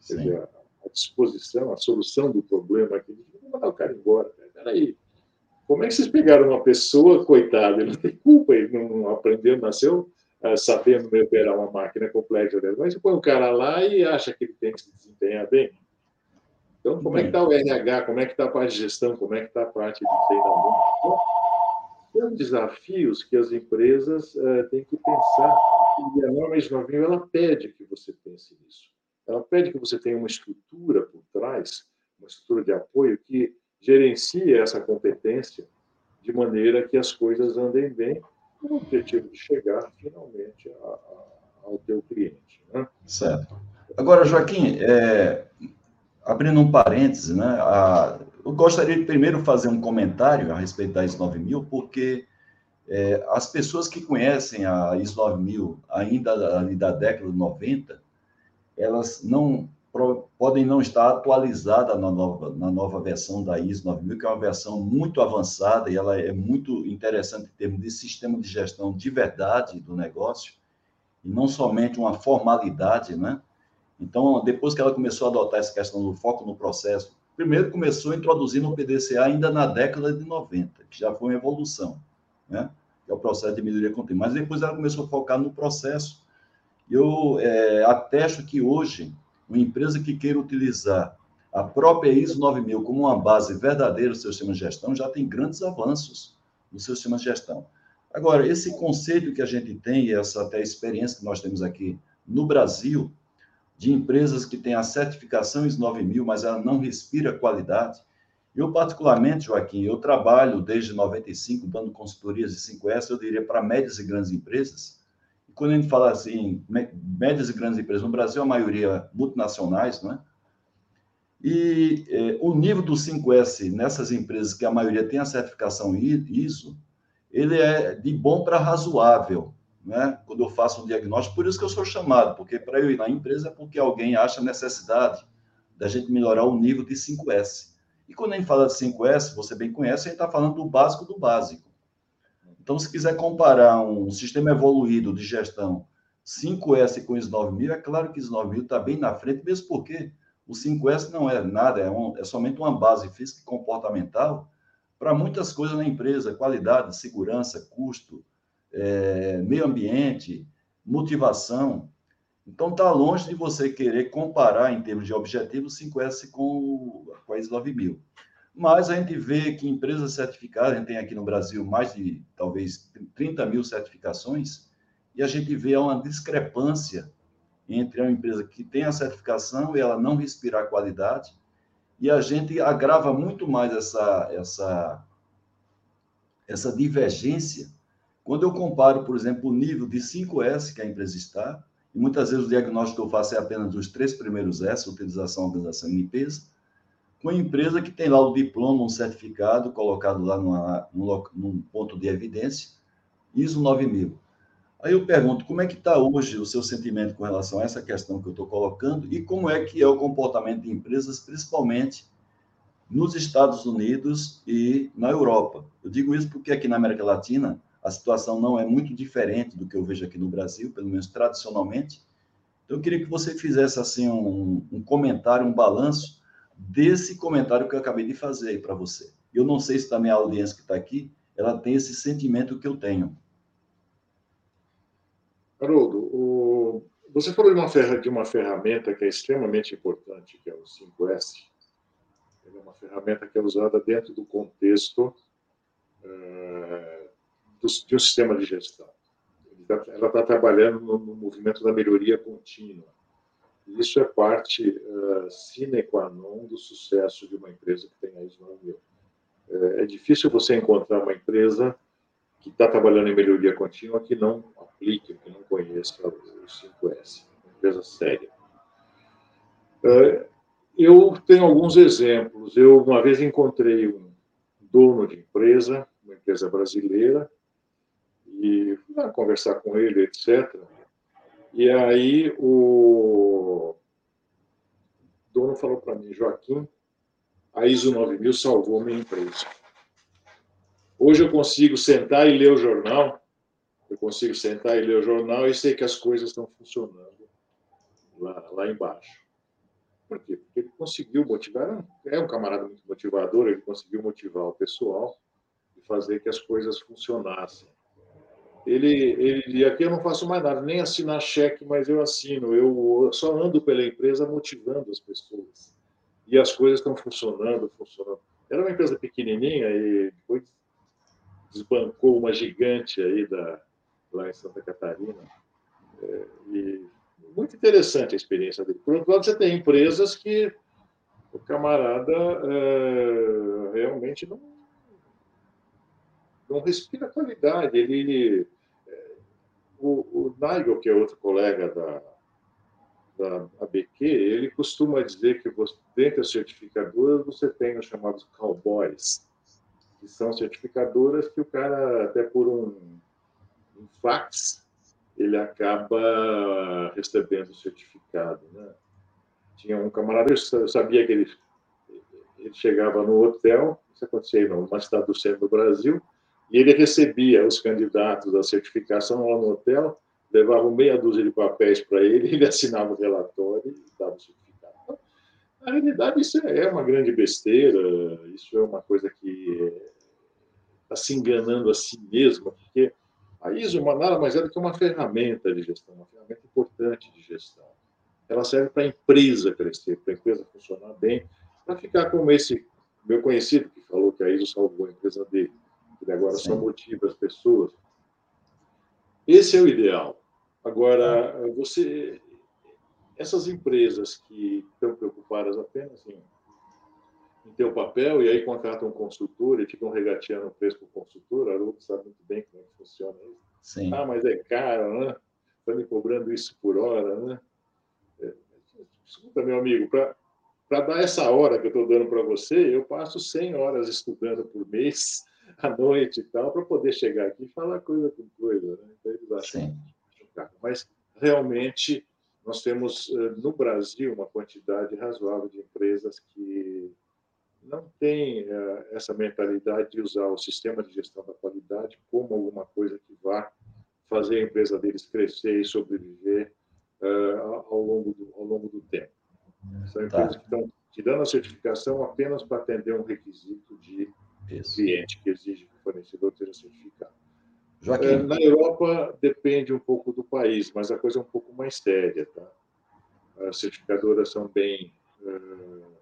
Sim. Quer dizer, a disposição, a solução do problema aqui. Vamos mandar o cara embora. Peraí. Como é que vocês pegaram uma pessoa, coitada, ele não tem culpa, ele não aprendeu, nasceu uh, sabendo operar uma máquina complexa dela, mas você põe o cara lá e acha que ele tem que se desempenhar bem. Então, como é que está o RH, como é que está a parte de gestão, como é que está a parte de treinamento? Então, são desafios que as empresas uh, têm que pensar, e a norma de novinho, ela pede que você pense nisso. Ela pede que você tenha uma estrutura por trás, uma estrutura de apoio que gerencie essa competência de maneira que as coisas andem bem, com o objetivo de chegar finalmente a, a, ao teu cliente. Né? Certo. Agora, Joaquim, é, abrindo um parêntese, né, a, eu gostaria de primeiro fazer um comentário a respeito da ISO 9000, porque é, as pessoas que conhecem a ISO 9000 ainda ali da década de 90, elas não podem não estar atualizadas na nova, na nova versão da ISO 9000, que é uma versão muito avançada e ela é muito interessante em termos de sistema de gestão de verdade do negócio, e não somente uma formalidade, né? Então, depois que ela começou a adotar essa questão do foco no processo, primeiro começou introduzindo o PDCA ainda na década de 90, que já foi uma evolução, né? Que é o processo de melhoria contínua. Mas depois ela começou a focar no processo eu é, atesto que hoje, uma empresa que queira utilizar a própria ISO 9000 como uma base verdadeira do seu sistema de gestão já tem grandes avanços no seu sistema de gestão. Agora, esse conceito que a gente tem, essa até experiência que nós temos aqui no Brasil, de empresas que têm a certificação ISO 9000, mas ela não respira qualidade. Eu, particularmente, Joaquim, eu trabalho desde 95 dando consultorias de 5S, eu diria, para médias e grandes empresas, quando a gente fala assim, médias e grandes empresas, no Brasil a maioria multinacionais, não é? E é, o nível do 5S nessas empresas, que a maioria tem a certificação ISO, ele é de bom para razoável, né? quando eu faço um diagnóstico. Por isso que eu sou chamado, porque para eu ir na empresa é porque alguém acha necessidade da gente melhorar o nível de 5S. E quando a gente fala de 5S, você bem conhece, a gente está falando do básico do básico. Então, se quiser comparar um sistema evoluído de gestão 5S com o ISO 9000, é claro que o ISO 9000 está bem na frente, mesmo porque o 5S não é nada, é, um, é somente uma base física e comportamental para muitas coisas na empresa, qualidade, segurança, custo, é, meio ambiente, motivação. Então, está longe de você querer comparar, em termos de objetivo, o 5S com, com a ISO 9000. Mas a gente vê que empresas certificadas, a gente tem aqui no Brasil mais de, talvez, 30 mil certificações, e a gente vê uma discrepância entre uma empresa que tem a certificação e ela não respirar qualidade, e a gente agrava muito mais essa, essa, essa divergência quando eu comparo, por exemplo, o nível de 5S que a empresa está, e muitas vezes o diagnóstico que eu faço é apenas dos três primeiros S, utilização, organização e limpeza, com a empresa que tem lá o diploma, um certificado colocado lá numa, num, num ponto de evidência, ISO 9000. Aí eu pergunto, como é que está hoje o seu sentimento com relação a essa questão que eu estou colocando e como é que é o comportamento de empresas, principalmente nos Estados Unidos e na Europa? Eu digo isso porque aqui na América Latina a situação não é muito diferente do que eu vejo aqui no Brasil, pelo menos tradicionalmente. Então eu queria que você fizesse assim um, um comentário, um balanço desse comentário que eu acabei de fazer para você. Eu não sei se também a audiência que está aqui, ela tem esse sentimento que eu tenho. Haroldo, o... você falou de uma, ferra... de uma ferramenta que é extremamente importante, que é o 5S. é uma ferramenta que é usada dentro do contexto uh, do... de um sistema de gestão. Ela está trabalhando no, no, movimento da melhoria contínua. Isso é parte uh, sine qua non do sucesso de uma empresa que tem a ISO 9000. É, difícil você encontrar uma empresa que está trabalhando em melhoria contínua que não aplique, que não conheça o 5S, uma empresa séria. É, eu tenho alguns exemplos. Eu, uma vez, encontrei um dono de empresa, uma empresa brasileira, e fui lá conversar com ele, etc. E aí o dono falou para mim, Joaquim, a ISO 9000 salvou minha empresa. Hoje eu consigo sentar e ler o jornal, eu consigo sentar e ler o jornal e sei que as coisas estão funcionando lá, lá embaixo. Por quê? Porque ele conseguiu motivar, é um camarada muito motivador, ele conseguiu motivar o pessoal e fazer que as coisas funcionassem. Ele, ele, aqui eu não faço mais nada, nem assinar cheque, mas eu assino. Eu só ando pela empresa motivando as pessoas. E as coisas estão funcionando, funcionando. Era uma empresa pequenininha e depois desbancou uma gigante aí da, lá em Santa Catarina. É, e muito interessante a experiência dele. Por outro lado, você tem empresas que o camarada é, realmente não, não respira qualidade. Ele, é, o, o Nigel, que é outro colega da, da ABQ, ele costuma dizer que você, dentro das certificadoras você tem os chamados cowboys, que são certificadoras que o cara, até por um, um fax, ele acaba recebendo o certificado. Né? Tinha um camarada, eu sabia que ele, ele chegava no hotel, isso acontecia numa cidade do centro do Brasil, e ele recebia os candidatos da certificação lá no hotel, levava meia dúzia de papéis para ele, [LAUGHS] ele assinava o relatório e dava o certificado. Na realidade, isso é uma grande besteira, isso é uma coisa que está se enganando a si mesma, porque a ISO nada mais é do que uma ferramenta de gestão, uma ferramenta importante de gestão. Ela serve para a empresa crescer, para a empresa funcionar bem, para ficar como esse meu conhecido que falou que a ISO salvou a empresa dele, que agora Sim. só motiva as pessoas. Esse é o ideal. Agora, você, essas empresas que estão preocupadas apenas em em ter o papel e aí contratam um consultor e ficam regateando o preço para o consultor. Haroldo sabe muito bem como é que funciona isso. Sim. Ah, mas é caro, né? está me cobrando isso por hora, né? É, escuta, meu amigo, para dar essa hora que eu estou dando para você, eu passo 100 horas estudando por mês, [LAUGHS] à noite e tal, para poder chegar aqui e falar coisa com coisa. Né? Então, eles acham Sim. Mas, realmente, nós temos eh, no Brasil uma quantidade razoável de empresas que não têm eh, essa mentalidade de usar o sistema de gestão da qualidade como alguma coisa que vá fazer a empresa deles crescer e sobreviver eh, ao longo do, ao longo do tempo. São tá. empresas que estão te dando a certificação apenas para atender um requisito Isso. cliente que exige que o fornecedor seja certificado. Joaquim. É, na Europa depende um pouco do país, mas a coisa é um pouco mais séria. Tá? As certificadoras são bem, uh,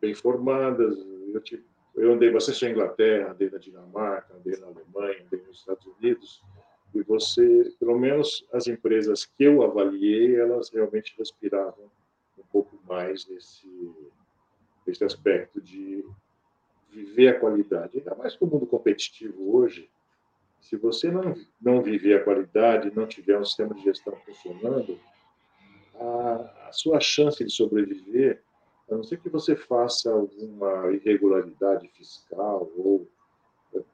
bem formadas. Eu, tive, eu andei bastante na Inglaterra, andei na Dinamarca, andei na Alemanha, andei nos Estados Unidos. E você, pelo menos as empresas que eu avaliei, elas realmente respiravam um pouco mais nesse, nesse aspecto de viver a qualidade. Ainda mais que o mundo competitivo hoje, se você não, não viver a qualidade, não tiver um sistema de gestão funcionando, a, a sua chance de sobreviver, a não ser que você faça alguma irregularidade fiscal ou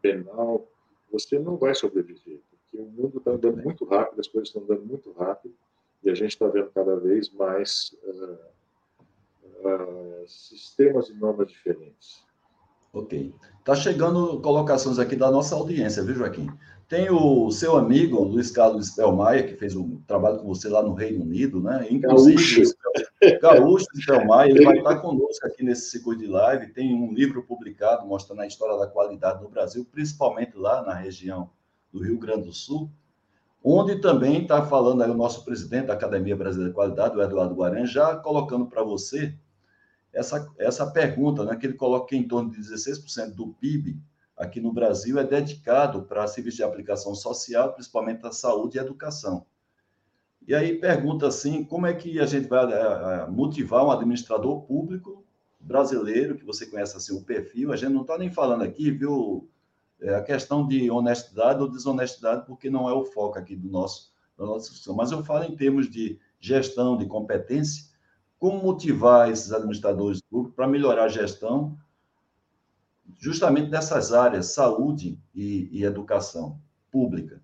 penal, você não vai sobreviver, porque o mundo está andando muito rápido, as coisas estão andando muito rápido, e a gente está vendo cada vez mais uh, uh, sistemas e normas diferentes. Ok. Está chegando colocações aqui da nossa audiência, viu, Joaquim? Tem o seu amigo, Luiz Carlos Spellmayer, que fez um trabalho com você lá no Reino Unido, né? Inclusive, Gaúcho Spellmayer, ele vai estar conosco aqui nesse circuito de live. Tem um livro publicado mostrando a história da qualidade no Brasil, principalmente lá na região do Rio Grande do Sul, onde também está falando aí o nosso presidente da Academia Brasileira de Qualidade, o Eduardo Guaran, já colocando para você essa, essa pergunta, né, que ele coloca que em torno de 16% do PIB aqui no Brasil é dedicado para serviços de aplicação social, principalmente a saúde e educação. E aí pergunta assim, como é que a gente vai eh, eh, motivar um administrador público brasileiro, que você conhece assim o perfil, a gente não está nem falando aqui, viu, é a questão de honestidade ou desonestidade, porque não é o foco aqui do nosso, da nossa discussão, mas eu falo em termos de gestão, de competência, como motivar esses administradores públicos para melhorar a gestão justamente nessas áreas, saúde e, e educação pública?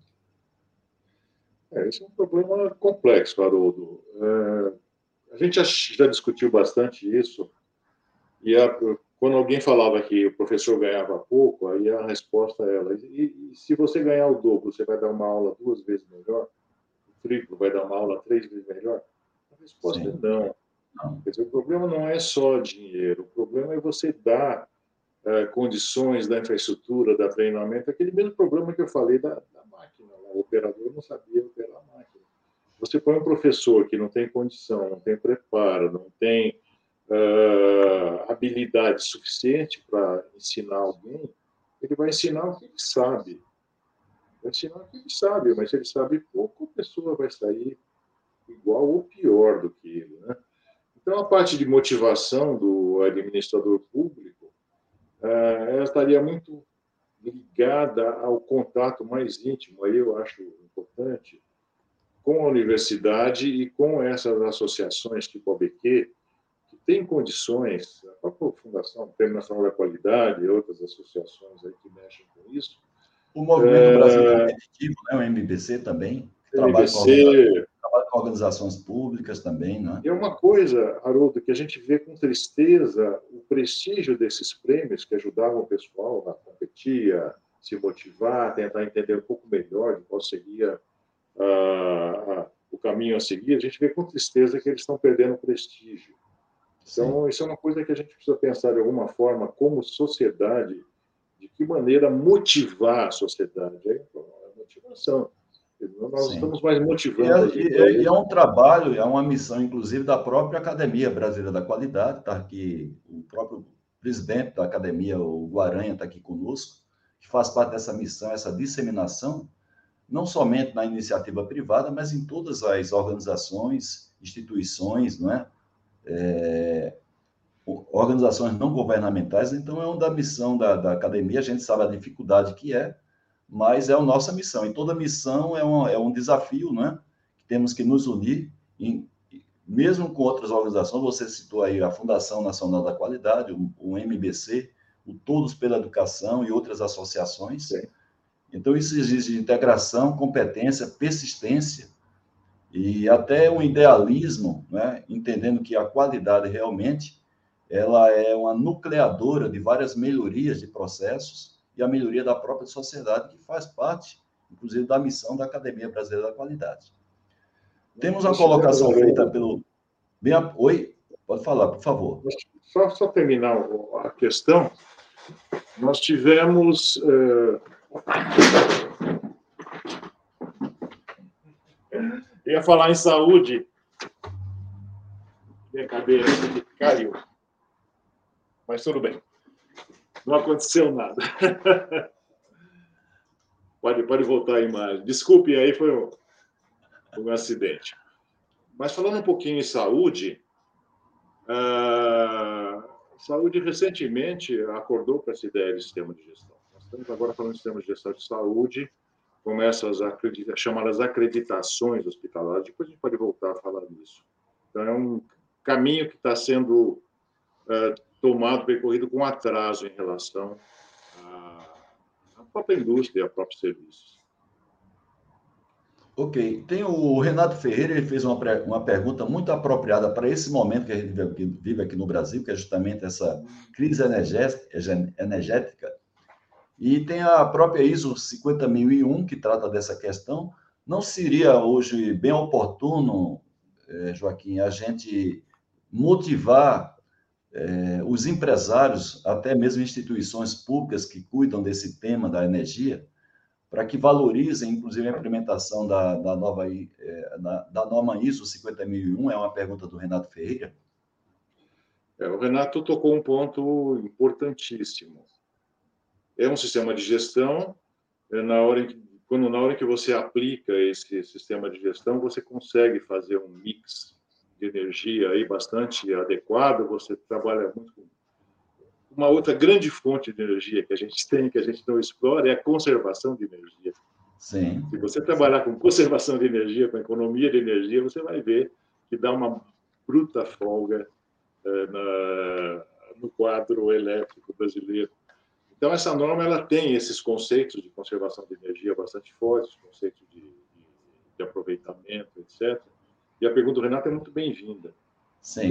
É, esse é um problema complexo, Haroldo. É, a gente já, já, discutiu bastante isso, e a, quando alguém falava que o professor ganhava pouco, aí a resposta era: e, e, se você ganhar o dobro, você vai dar uma aula duas vezes melhor? O triplo vai dar uma aula três vezes melhor? A resposta Sim. é não. Quer dizer, o problema não é só dinheiro, o problema é você dar uh, condições da infraestrutura, da treinamento, aquele mesmo problema que eu falei da, da máquina. O operador não sabia operar a máquina. Você põe um professor que não tem condição, não tem preparo, não tem uh, habilidade suficiente para ensinar alguém, ele vai ensinar o que ele sabe. Vai ensinar o que ele sabe, mas se ele sabe pouco, a pessoa vai sair igual ou pior do que ele. Né? Então, a parte de motivação do administrador público eh, ela estaria muito ligada ao contato mais íntimo, aí eu acho importante, com a universidade e com essas associações tipo a BQ, que tem condições, a própria Fundação Prêmio Nacional da Qualidade e outras associações aí que mexem com isso. O Movimento é... Brasil Competitivo, né, o MBC também, trabalha com trabalha com organizações públicas também, né? E é uma coisa, Haroldo, que a gente vê com tristeza o prestígio desses prêmios que ajudavam o pessoal a competir, a se motivar, tentar entender um pouco melhor de qual seria uh, o caminho a seguir. A gente vê com tristeza que eles estão perdendo prestígio. Então, Sim. isso é uma coisa que a gente precisa pensar de alguma forma, como sociedade, de que maneira motivar a sociedade. É a motivação. Nós Sim. estamos mais motivados. E é, e é, um trabalho, é uma missão, inclusive, da própria Academia Brasileira da Qualidade, tá aqui o próprio presidente da academia, o Guaranha, está aqui conosco, que faz parte dessa missão, essa disseminação, não somente na iniciativa privada, mas em todas as organizações, instituições, não é? é organizações não governamentais, então é uma da missão da, da academia, a gente sabe a dificuldade que é, mas é a nossa missão. E toda missão é um, é um desafio, né? temos que nos unir, em, mesmo com outras organizações, você citou aí a Fundação Nacional da Qualidade, o, o MBC, o Todos pela Educação e outras associações. Sim. Então, isso exige integração, competência, persistência e até um idealismo, né? entendendo que a qualidade realmente ela é uma nucleadora de várias melhorias de processos e a melhoria da própria sociedade, que faz parte, inclusive, da missão da Academia Brasileira da Qualidade. Temos uma colocação feita pelo. Oi, pode falar, por favor. Só, só terminar a questão. Nós tivemos. Uh... Eu ia falar em saúde. Minha cadeira caiu. Mas tudo bem. Não aconteceu nada. [LAUGHS] pode, pode voltar a imagem. Desculpe, aí foi um, um acidente. Mas falando um pouquinho em saúde, a saúde recentemente acordou para essa ideia de sistema de gestão. Nós estamos agora falando de sistema de gestão de saúde, começam as acredita chamadas acreditações hospitalares. Depois a gente pode voltar a falar disso. Então, é um caminho que está sendo uh, tomado, percorrido com atraso em relação à própria indústria a próprios serviços. Ok. Tem o Renato Ferreira, ele fez uma, uma pergunta muito apropriada para esse momento que a gente vive aqui no Brasil, que é justamente essa crise energética. E tem a própria ISO 50001, que trata dessa questão. Não seria hoje bem oportuno, eh, Joaquim, a gente motivar é, os empresários, até mesmo instituições públicas que cuidam desse tema da energia, para que valorizem, inclusive, a implementação da, da nova é, da norma ISO 50001, é uma pergunta do Renato Ferreira. É, o Renato tocou um ponto importantíssimo. É um sistema de gestão, é na hora em que, quando na hora que você aplica esse sistema de gestão, você consegue fazer um mix de energia aí bastante adequado, você trabalha muito com uma outra grande fonte de energia que a gente tem, que a gente não explora, é a conservação de energia. Sim. Se você trabalhar com conservação de energia, com economia de energia, você vai ver que dá uma bruta folga é, na, no quadro elétrico brasileiro. Então, essa norma ela tem esses conceitos de conservação de energia bastante fortes, conceitos de, de, de aproveitamento, etc. E a pergunta do Renato é muito bem-vinda.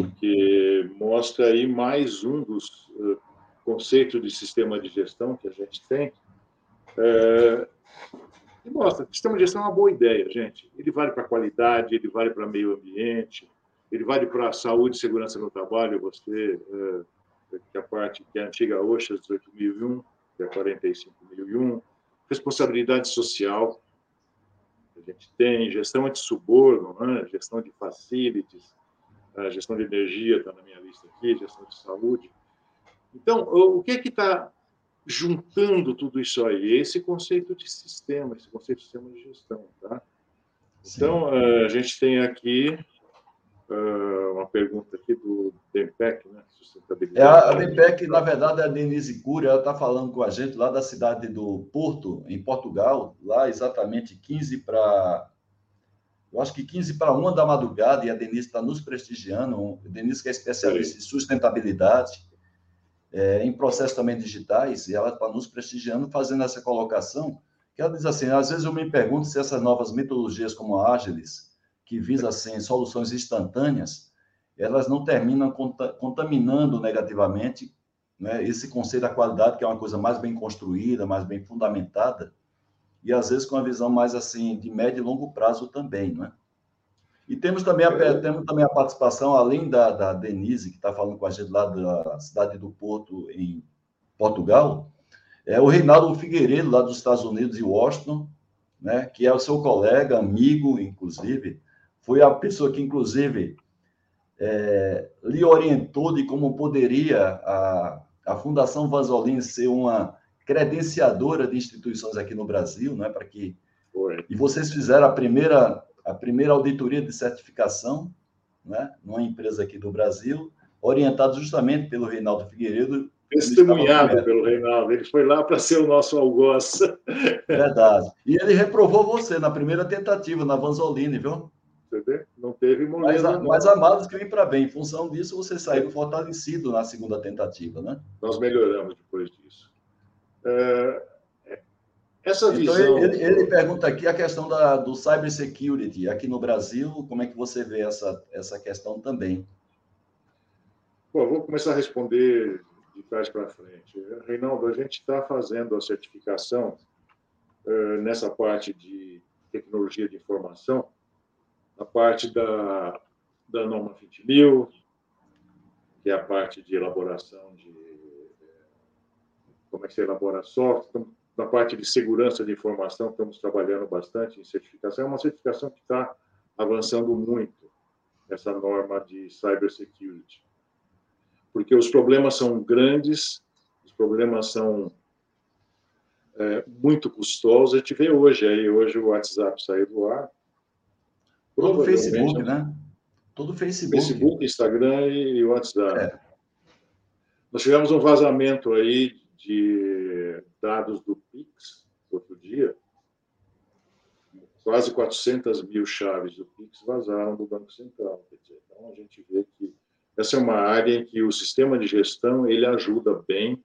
Porque mostra aí mais um dos uh, conceitos de sistema de gestão que a gente tem. É, e mostra sistema de gestão é uma boa ideia, gente. Ele vale para a qualidade, ele vale para meio ambiente, ele vale para a saúde e segurança no trabalho. Você, é, que a parte que é a antiga OSHA 18.001, que é 45.001, responsabilidade social, a gente tem gestão anti-suborno, né? gestão de facilities, gestão de energia está na minha lista aqui, gestão de saúde. Então, o que é que está juntando tudo isso aí? Esse conceito de sistema, esse conceito de sistema de gestão, tá? Então, Sim. a gente tem aqui uh, uma pergunta aqui do DEMPEC, né? Sustentabilidade. É, a DEMPEC, na verdade, é a Denise Cury, ela está falando com a gente lá da cidade do Porto, em Portugal, lá exatamente 15 para. Eu acho que 15 para uma da madrugada, e a Denise está nos prestigiando. A Denise, que é especialista Sim. em sustentabilidade, é, em processos também digitais, e ela está nos prestigiando, fazendo essa colocação, que ela diz assim: às vezes eu me pergunto se essas novas metodologias como a que visa assim, soluções instantâneas, elas não terminam contaminando negativamente né, esse conceito da qualidade, que é uma coisa mais bem construída, mais bem fundamentada, e às vezes com uma visão mais assim de médio e longo prazo também, não é? E temos também a, temos também a participação, além da, da Denise, que está falando com a gente lá da cidade do Porto, em Portugal, é o Reinaldo Figueiredo, lá dos Estados Unidos, de Washington, né, que é o seu colega, amigo, inclusive, foi a pessoa que, inclusive, é, lhe orientou de como poderia a, a Fundação Vanzolini ser uma credenciadora de instituições aqui no Brasil, né, para que Foi. e vocês fizeram a primeira a primeira auditoria de certificação, né, numa empresa aqui do Brasil, orientado justamente pelo Reinaldo Figueiredo. Testemunhado pelo Reinaldo, ele foi lá para ser o nosso algoz. Verdade. E ele reprovou você na primeira tentativa, na Vanzolini, viu? Não teve moleza. Mas, mas a mala escreve para bem. Em função disso, você saiu fortalecido na segunda tentativa, né? Nós melhoramos depois disso. É, essa então, visão. Então, ele, ele, pergunta aqui a questão da, do cybersecurity. Aqui no Brasil, como é que você vê essa, essa questão também? Bom, vou começar a responder de trás para frente. Reinaldo, a gente está fazendo a certificação uh, nessa parte de tecnologia de informação, a parte da, da norma 20.000, que é a parte de elaboração de como é que se elabora software, então, na parte de segurança de informação, estamos trabalhando bastante em certificação. É uma certificação que está avançando muito, essa norma de cybersecurity. Porque os problemas são grandes, os problemas são é, muito custosos. A gente vê hoje, aí, hoje o WhatsApp saiu do ar. Todo Facebook, né? Todo Facebook. Facebook, Instagram e WhatsApp. É. Nós tivemos um vazamento aí de dados do Pix, outro dia, quase 400 mil chaves do Pix vazaram do Banco Central. Então, a gente vê que essa é uma área em que o sistema de gestão ele ajuda bem,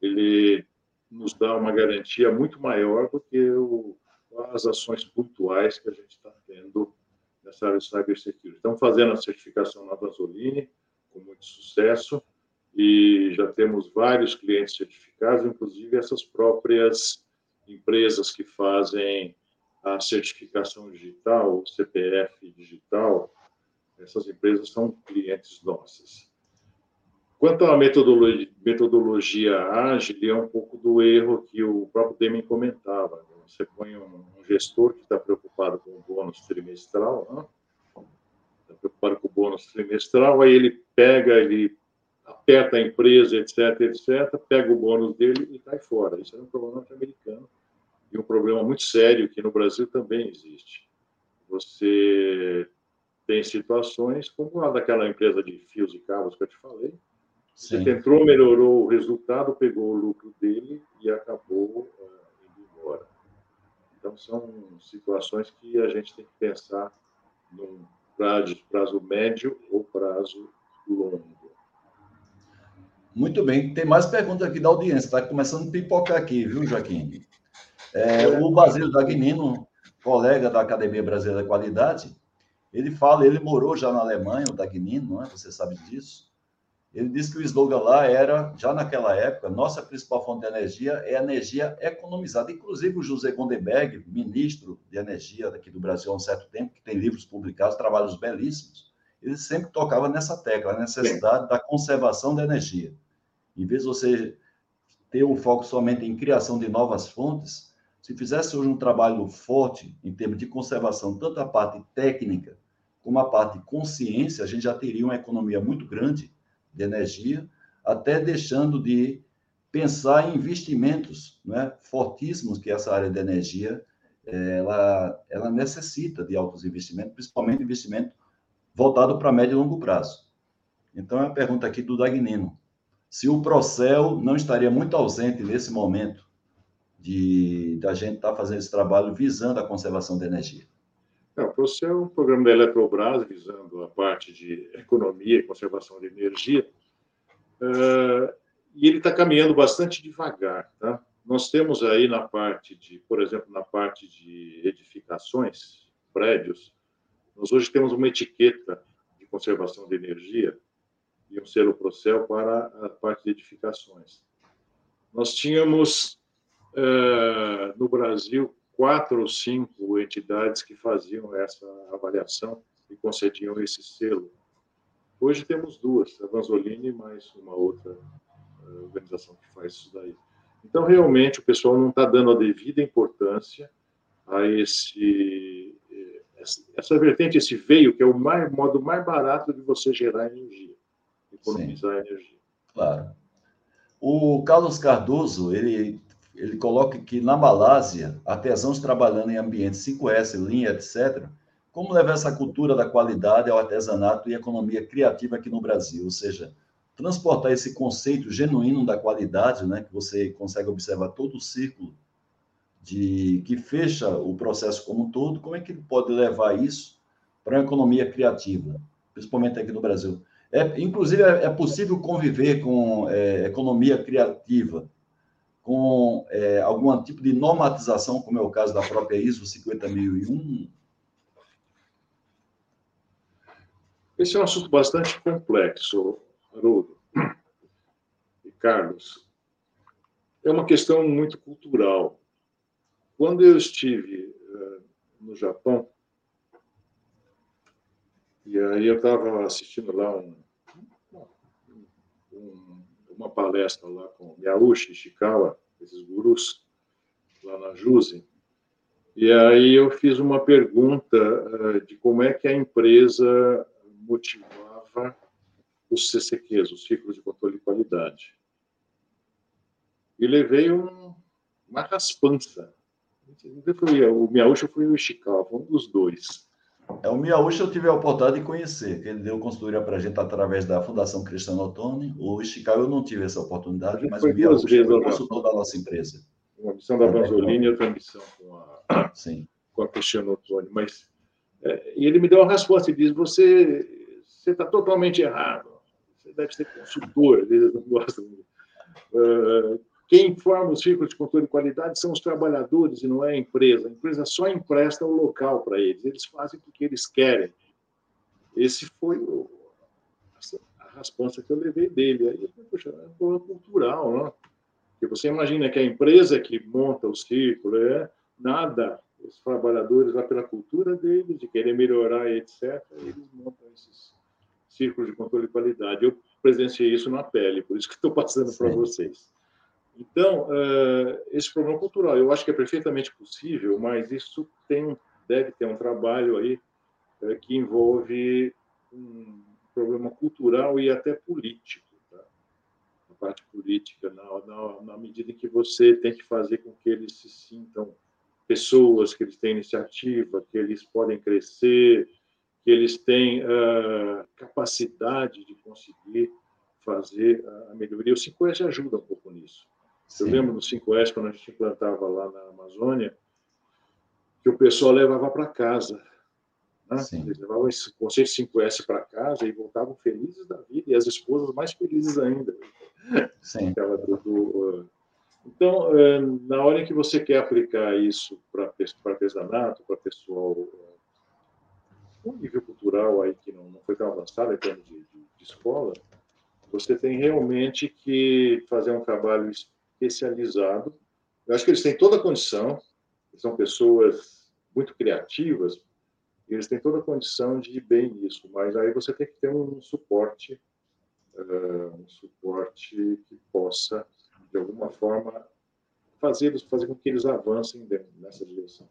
ele nos dá uma garantia muito maior do que o, as ações pontuais que a gente está tendo nessa área de cybersecurity. Estamos fazendo a certificação na Vanzoline, com muito sucesso, e já temos vários clientes certificados, inclusive essas próprias empresas que fazem a certificação digital, o CPF digital, essas empresas são clientes nossas. Quanto à metodologia, metodologia ágil, é um pouco do erro que o próprio Deming comentava. Né? Você põe um, gestor que está preocupado com o bônus trimestral, né? está preocupado com o bônus trimestral, aí ele pega, ele aperta a empresa, etc., etc., pega o bônus dele e cai fora. Isso é um problema norte-americano e um problema muito sério que no Brasil também existe. Você tem situações como a daquela empresa de fios e cabos que eu te falei. Você entrou, melhorou o resultado, pegou o lucro dele e acabou uh, indo embora. Então, são situações que a gente tem que pensar num prazo, prazo médio ou prazo longo. Muito bem. Tem mais perguntas aqui da audiência. Está começando a pipocar aqui, viu, Joaquim? É, o Basílio Dagnino, colega da Academia Brasileira da Qualidade, ele fala, ele morou já na Alemanha, o Dagnino, não é? Você sabe disso? Ele disse que o slogan lá era, já naquela época, nossa principal fonte de energia é energia economizada. Inclusive o José Gondenberg, ministro de energia daqui do Brasil há um certo tempo, que tem livros publicados, trabalhos belíssimos, ele sempre tocava nessa tecla, a necessidade Sim. da conservação da energia. Em vez de você ter o foco somente em criação de novas fontes, se fizesse hoje um trabalho forte em termos de conservação, tanto a parte técnica como a parte consciência, a gente já teria uma economia muito grande de energia, até deixando de pensar em investimentos né, fortíssimos que essa área de energia ela, ela necessita de altos investimentos, principalmente investimento voltado para médio e longo prazo. Então, é a pergunta aqui do Dagnino. Se o Procel não estaria muito ausente nesse momento de da gente estar tá fazendo esse trabalho visando a conservação da energia? É, o Procel é um programa da Eletrobras visando a parte de economia e conservação de energia. Uh, e ele está caminhando bastante devagar. Tá? Nós temos aí na parte de, por exemplo, na parte de edificações, prédios, nós hoje temos uma etiqueta de conservação de energia e um selo Procel para a parte de edificações. Nós tínhamos uh, no Brasil quatro ou cinco entidades que faziam essa avaliação e concediam esse selo. Hoje temos duas, a Vanzolini e mais uma outra uh, organização que faz isso daí. Então, realmente, o pessoal não está dando a devida importância a esse essa vertente, esse veio, que é o mais, modo mais barato de você gerar energia, economizar Sim. energia. Claro. O Carlos Cardoso, ele, ele coloca que na Malásia, artesãos trabalhando em ambientes 5S, linha, etc., como levar essa cultura da qualidade ao artesanato e economia criativa aqui no Brasil? Ou seja, transportar esse conceito genuíno da qualidade, né, que você consegue observar todo o círculo de que fecha o processo como um todo, como é que ele pode levar isso para uma economia criativa, principalmente aqui no Brasil. É, inclusive, é, é possível conviver com é, economia criativa, com é, algum tipo de normatização, como é o caso da própria ISO 50001? Esse é um assunto bastante complexo, Haroldo e Carlos. É uma questão muito cultural. Quando eu estive uh, no Japão, e aí eu estava assistindo lá um, um, uma palestra lá com Miyauchi Ishikawa, esses gurus, lá na JUSE. E aí eu fiz uma pergunta uh, de como é que a empresa motivava os CCQs, os ciclos de controle de qualidade. E levei um, uma raspança. O Miyauchi foi o Ishikawa, um dos dois. É, o Miaucha eu tive a oportunidade de conhecer, que ele deu consultoria para a gente através da Fundação Cristiano Ottoni. O Chicago eu não tive essa oportunidade, mas o Miaucha foi consultor da nossa empresa. Uma missão da Banzolini e outra missão com a, [COUGHS] Sim. com a Cristiano Ottoni. Mas, é, e ele me deu uma resposta e diz, você está totalmente errado. Você deve ser consultor, eles não gostam. Uh, quem forma os círculos de controle de qualidade são os trabalhadores e não é a empresa. A empresa só empresta o local para eles. Eles fazem o que eles querem. Esse foi o, a raspança que eu levei dele. Aí, poxa, é um problema cultural, não? Porque você imagina que a empresa que monta o círculo é nada. Os trabalhadores, lá pela cultura deles, de querer melhorar, etc., eles montam esses círculos de controle de qualidade. Eu presenciei isso na pele, por isso que estou passando para vocês. Então, uh, esse problema cultural, eu acho que é perfeitamente possível, mas isso tem, deve ter um trabalho aí uh, que envolve um problema cultural e até político. Tá? A parte política, na, na, na, medida em que você tem que fazer com que eles se sintam pessoas, que eles têm iniciativa, que eles podem crescer, que eles têm uh, capacidade de conseguir fazer a melhoria. O 5S ajuda um pouco nisso. Sim. Eu lembro do 5S, quando a gente implantava lá na Amazônia, que o pessoal levava para casa. Né? Eles levavam esse conceito 5S para casa e voltavam felizes da vida, e as esposas mais felizes ainda. Sim. Do, do, então, é, na hora em que você quer aplicar isso para artesanato, para pessoal um nível cultural aí que não, não foi tão avançado em termos de, de, de escola, você tem realmente que fazer um trabalho especializado. Eu acho que eles têm toda a condição, são pessoas muito criativas, e eles têm toda a condição de ir bem nisso, mas aí você tem que ter um suporte, um suporte que possa, de alguma forma, fazer, fazer com que eles avancem nessa direção.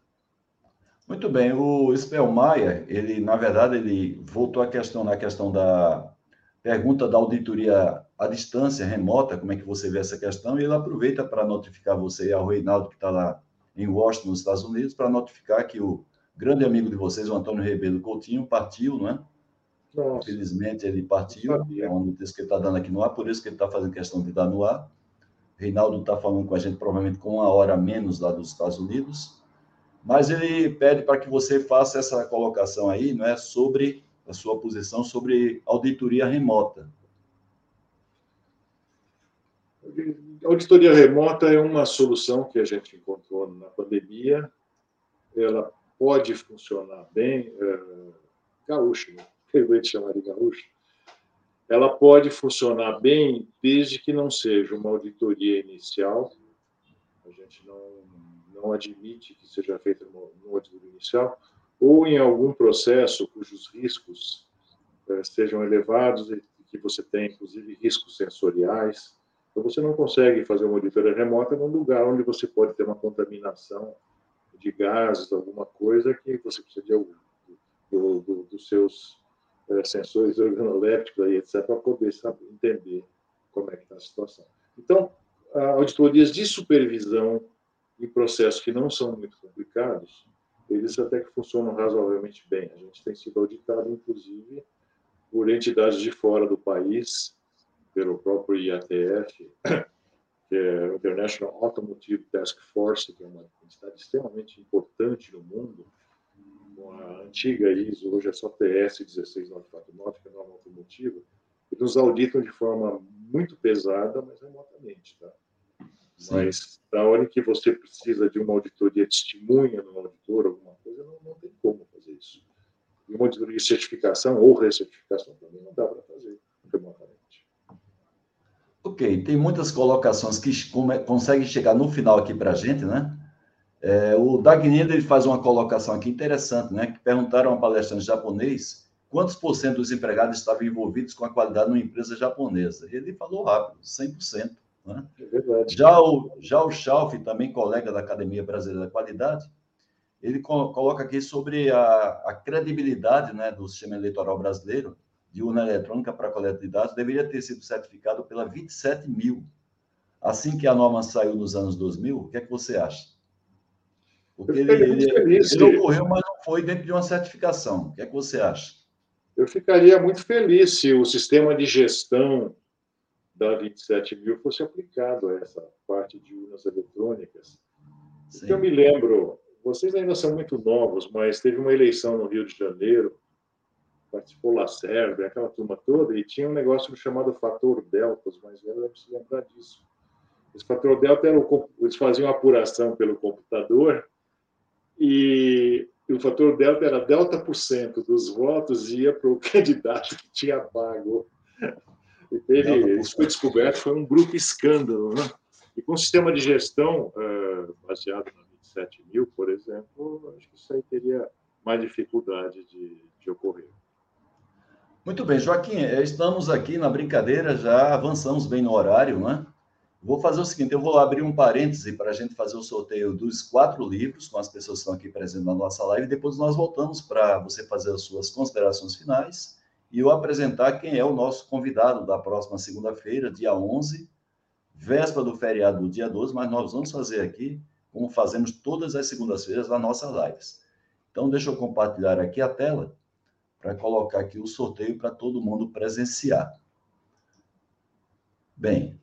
Muito bem, o Spellmaier, ele, na verdade, ele voltou a questão na questão da pergunta da auditoria à distância, remota, como é que você vê essa questão, e ele aproveita para notificar você e ao Reinaldo, que está lá em Washington, nos Estados Unidos, para notificar que o grande amigo de vocês, o Antônio Rebelo Coutinho, partiu, não é? Nossa. Infelizmente, ele partiu, é uma notícia que ele está dando aqui no ar, por isso que ele está fazendo questão de dar no ar. Reinaldo está falando com a gente, provavelmente com uma hora menos lá dos Estados Unidos, mas ele pede para que você faça essa colocação aí, não é, sobre a sua posição sobre auditoria remota. A auditoria remota é uma solução que a gente encontrou na pandemia. Ela pode funcionar bem, é, gaúcho, né? [LAUGHS] eu ia te chamar de gaúcho. Ela pode funcionar bem desde que não seja uma auditoria inicial. A gente não, não admite que seja feita uma auditoria inicial, ou em algum processo cujos riscos eh, sejam elevados e que você tem, inclusive, riscos sensoriais. Então, você não consegue fazer uma auditoria remota num lugar onde você pode ter uma contaminação de gases, alguma coisa que você precisa de algum, do, do, dos seus é, sensores organolépticos, aí, etc., para poder saber, entender como é que está a situação. Então, auditorias de supervisão em processos que não são muito complicados, eles até que funcionam razoavelmente bem. A gente tem sido auditado, inclusive, por entidades de fora do país, pelo próprio IATF, que é o International Automotive Task Force, que é uma entidade extremamente importante no mundo, com a antiga ISO, hoje é só TS 16949, que é a norma automotiva, que nos auditam de forma muito pesada, mas remotamente. Tá? Mas na hora que você precisa de uma auditoria testemunha no auditor, alguma coisa, não, não tem como fazer isso. E uma auditoria de certificação ou recertificação também não dá para fazer remotamente. Ok, tem muitas colocações que conseguem chegar no final aqui para a gente, né? É, o Dagnino ele faz uma colocação aqui interessante, né? Que perguntaram a palestrante japonês quantos por cento dos empregados estavam envolvidos com a qualidade numa empresa japonesa. Ele falou rápido, 100%. Né? É. Já o, já o Schalf, também colega da Academia Brasileira da Qualidade, ele coloca aqui sobre a, a credibilidade né, do sistema eleitoral brasileiro de urna eletrônica para coleta de dados deveria ter sido certificado pela 27 mil. Assim que a norma saiu nos anos 2000, o que é que você acha? Porque ele, ele, ele ocorreu, mas não foi dentro de uma certificação. O que é que você acha? Eu ficaria muito feliz se o sistema de gestão da 27 mil fosse aplicado a essa parte de urnas eletrônicas. Sim. Eu me lembro, vocês ainda são muito novos, mas teve uma eleição no Rio de Janeiro, participou Lacerda, aquela turma toda, e tinha um negócio chamado fator delta, os mais velhos se lembrar disso. Esse fator delta era o, eles faziam apuração pelo computador e o fator delta era delta por cento dos votos ia para o [LAUGHS] candidato que tinha pago. E teve, isso foi descoberto, foi um bruto escândalo. Né? E com o sistema de gestão uh, baseado na 27 mil, por exemplo, acho que isso aí teria mais dificuldade de, de ocorrer. Muito bem, Joaquim, eh, estamos aqui na brincadeira, já avançamos bem no horário, né? Vou fazer o seguinte: eu vou abrir um parêntese para a gente fazer o sorteio dos quatro livros, com as pessoas que estão aqui presentes na nossa live, depois nós voltamos para você fazer as suas considerações finais e eu apresentar quem é o nosso convidado da próxima segunda-feira, dia 11, véspera do feriado do dia 12, mas nós vamos fazer aqui, como fazemos todas as segundas-feiras nas nossas lives. Então, deixa eu compartilhar aqui a tela para colocar aqui o sorteio para todo mundo presenciar. Bem,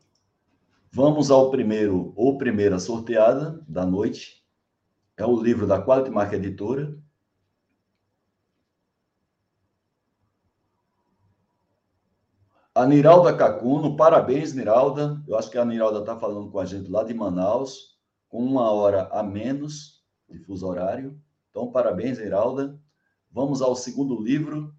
vamos ao primeiro ou primeira sorteada da noite. É o livro da Quality Mark Editora. A Niralda Cacuno, parabéns, Niralda. Eu acho que a Niralda está falando com a gente lá de Manaus, com uma hora a menos de fuso horário. Então, parabéns, Niralda. Vamos ao segundo livro,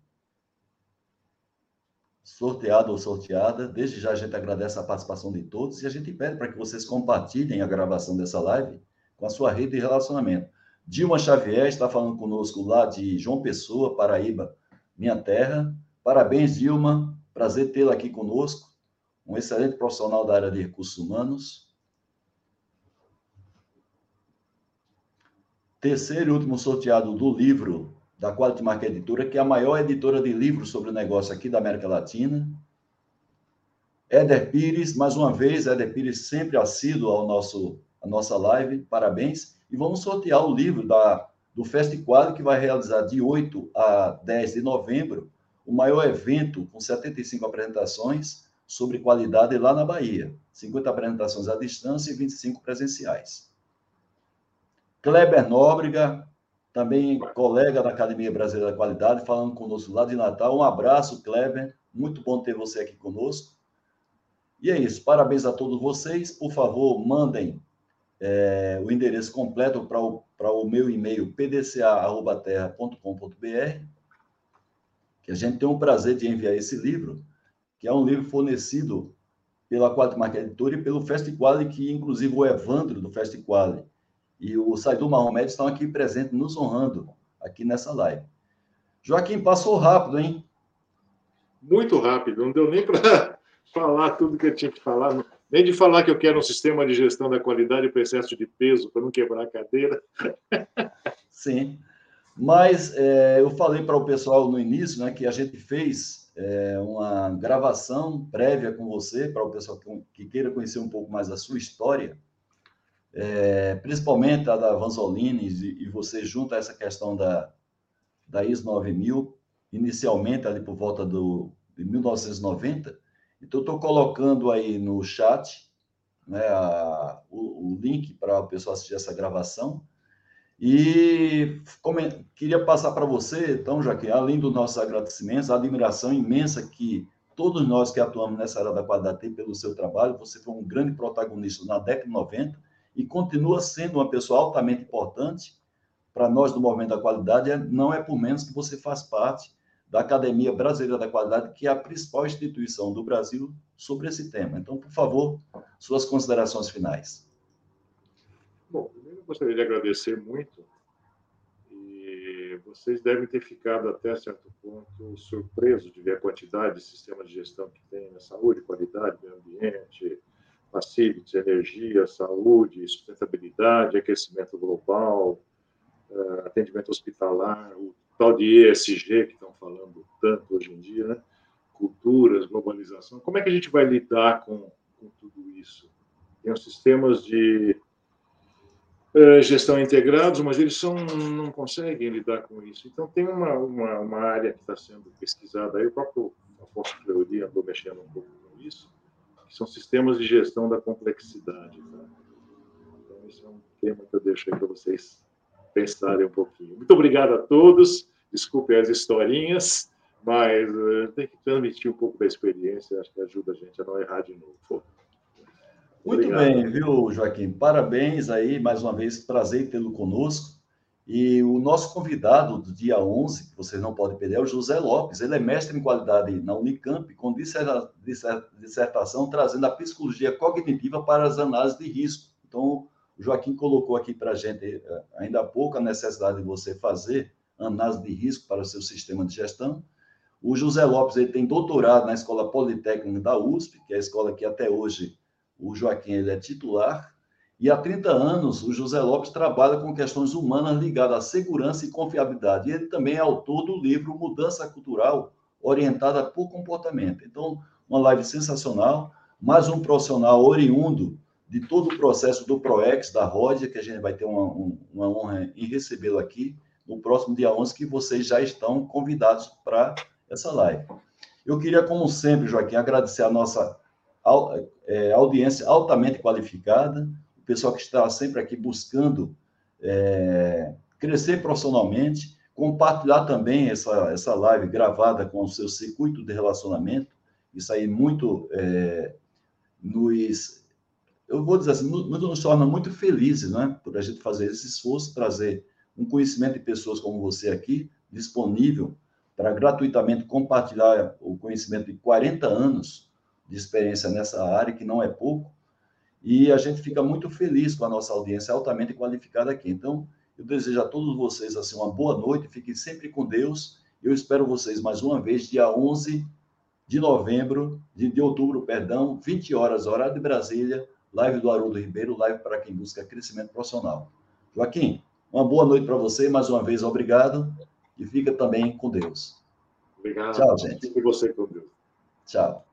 sorteado ou sorteada. Desde já a gente agradece a participação de todos e a gente pede para que vocês compartilhem a gravação dessa live com a sua rede de relacionamento. Dilma Xavier está falando conosco lá de João Pessoa, Paraíba, minha terra. Parabéns, Dilma. Prazer tê-la aqui conosco. Um excelente profissional da área de recursos humanos. Terceiro e último sorteado do livro da Quality Mark Editora, que é a maior editora de livros sobre o negócio aqui da América Latina. Éder Pires, mais uma vez, Éder Pires sempre assíduo ao nosso, à nossa live, parabéns. E vamos sortear o livro da, do Festival, que vai realizar de 8 a 10 de novembro, o maior evento com 75 apresentações sobre qualidade lá na Bahia. 50 apresentações à distância e 25 presenciais. Kleber Nóbrega, também colega da Academia Brasileira da Qualidade, falando conosco lá de Natal. Um abraço, Kleber. Muito bom ter você aqui conosco. E é isso. Parabéns a todos vocês. Por favor, mandem é, o endereço completo para o, o meu e-mail pdca.terra.com.br, que a gente tem o prazer de enviar esse livro, que é um livro fornecido pela Market Editora e pelo Festival, que inclusive o Evandro do Festival e o Saidu Mahomet estão aqui presentes, nos honrando aqui nessa live. Joaquim, passou rápido, hein? Muito rápido, não deu nem para [LAUGHS] falar tudo que eu tinha que falar, nem de falar que eu quero um sistema de gestão da qualidade para excesso de peso, para não quebrar a cadeira. [LAUGHS] Sim, mas é, eu falei para o pessoal no início né, que a gente fez é, uma gravação prévia com você, para o pessoal que, que queira conhecer um pouco mais da sua história é, principalmente a da Vanzolini, e, e você junta essa questão da, da IS 9000, inicialmente ali por volta do, de 1990. Então, estou colocando aí no chat né, a, o, o, link para o pessoal assistir essa gravação. E como, queria passar para você, então, Joaquim, além dos nossos agradecimentos, a admiração imensa que todos nós que atuamos nessa área da qualidade têm pelo seu trabalho. Você foi um grande protagonista na década de 90 e continua sendo uma pessoa altamente importante para nós do Movimento da Qualidade. Não é por menos que você faz parte da Academia Brasileira da Qualidade, que é a principal instituição do Brasil sobre esse tema. Então, por favor, suas considerações finais. Bom, primeiro eu gostaria de agradecer muito. E vocês devem ter ficado até certo ponto surpresos de ver a quantidade de sistemas de gestão que tem na saúde, qualidade, meio ambiente, facilities, energia, saúde, sustentabilidade, aquecimento global, eh, atendimento hospitalar, o tal de ESG que estão falando tanto hoje em dia, né? culturas, globalização. Como é que a gente vai lidar com, com tudo isso? Tem os sistemas de uh, gestão integrados, mas eles são, não conseguem lidar com isso. Então, tem uma, uma, uma área que está sendo pesquisada aí, o próprio Afonso Fleury andou mexendo um pouco com isso, que são sistemas de gestão da complexidade. Tá? Então, esse é um tema que eu deixo aí para vocês pensarem um pouquinho. Muito obrigado a todos. Desculpe as historinhas, mas uh, tem que transmitir um pouco da experiência. Acho que ajuda a gente a não errar de novo. Muito obrigado. bem, viu, Joaquim? Parabéns aí, mais uma vez, prazer tê-lo conosco. E o nosso convidado do dia 11, que vocês não podem perder, é o José Lopes. Ele é mestre em qualidade na Unicamp, com dissertação trazendo a psicologia cognitiva para as análises de risco. Então, o Joaquim colocou aqui para a gente, eh, ainda há pouco, a necessidade de você fazer análise de risco para o seu sistema de gestão. O José Lopes ele tem doutorado na Escola Politécnica da USP, que é a escola que até hoje o Joaquim ele é titular. E há 30 anos, o José Lopes trabalha com questões humanas ligadas à segurança e confiabilidade. E ele também é autor do livro Mudança Cultural Orientada por Comportamento. Então, uma live sensacional, mais um profissional oriundo de todo o processo do ProEx, da Rodia, que a gente vai ter uma, uma honra em recebê-lo aqui no próximo dia 11, que vocês já estão convidados para essa live. Eu queria, como sempre, Joaquim, agradecer a nossa é, audiência altamente qualificada, pessoal que está sempre aqui buscando é, crescer profissionalmente, compartilhar também essa, essa live gravada com o seu circuito de relacionamento, isso aí muito é, nos eu vou dizer assim, nos, torna muito felizes, né? Por a gente fazer esse esforço, trazer um conhecimento de pessoas como você aqui, disponível para gratuitamente compartilhar o conhecimento de 40 anos de experiência nessa área, que não é pouco, e a gente fica muito feliz com a nossa audiência altamente qualificada aqui. Então, eu desejo a todos vocês assim uma boa noite, fiquem sempre com Deus. Eu espero vocês mais uma vez dia 11 de novembro, de, de outubro, perdão, 20 horas horário de Brasília, live do Haroldo Ribeiro, live para quem busca crescimento profissional. Joaquim, uma boa noite para você, mais uma vez, obrigado, e fica também com Deus. Obrigado. Tchau, gente. Fique você com Deus. Tchau.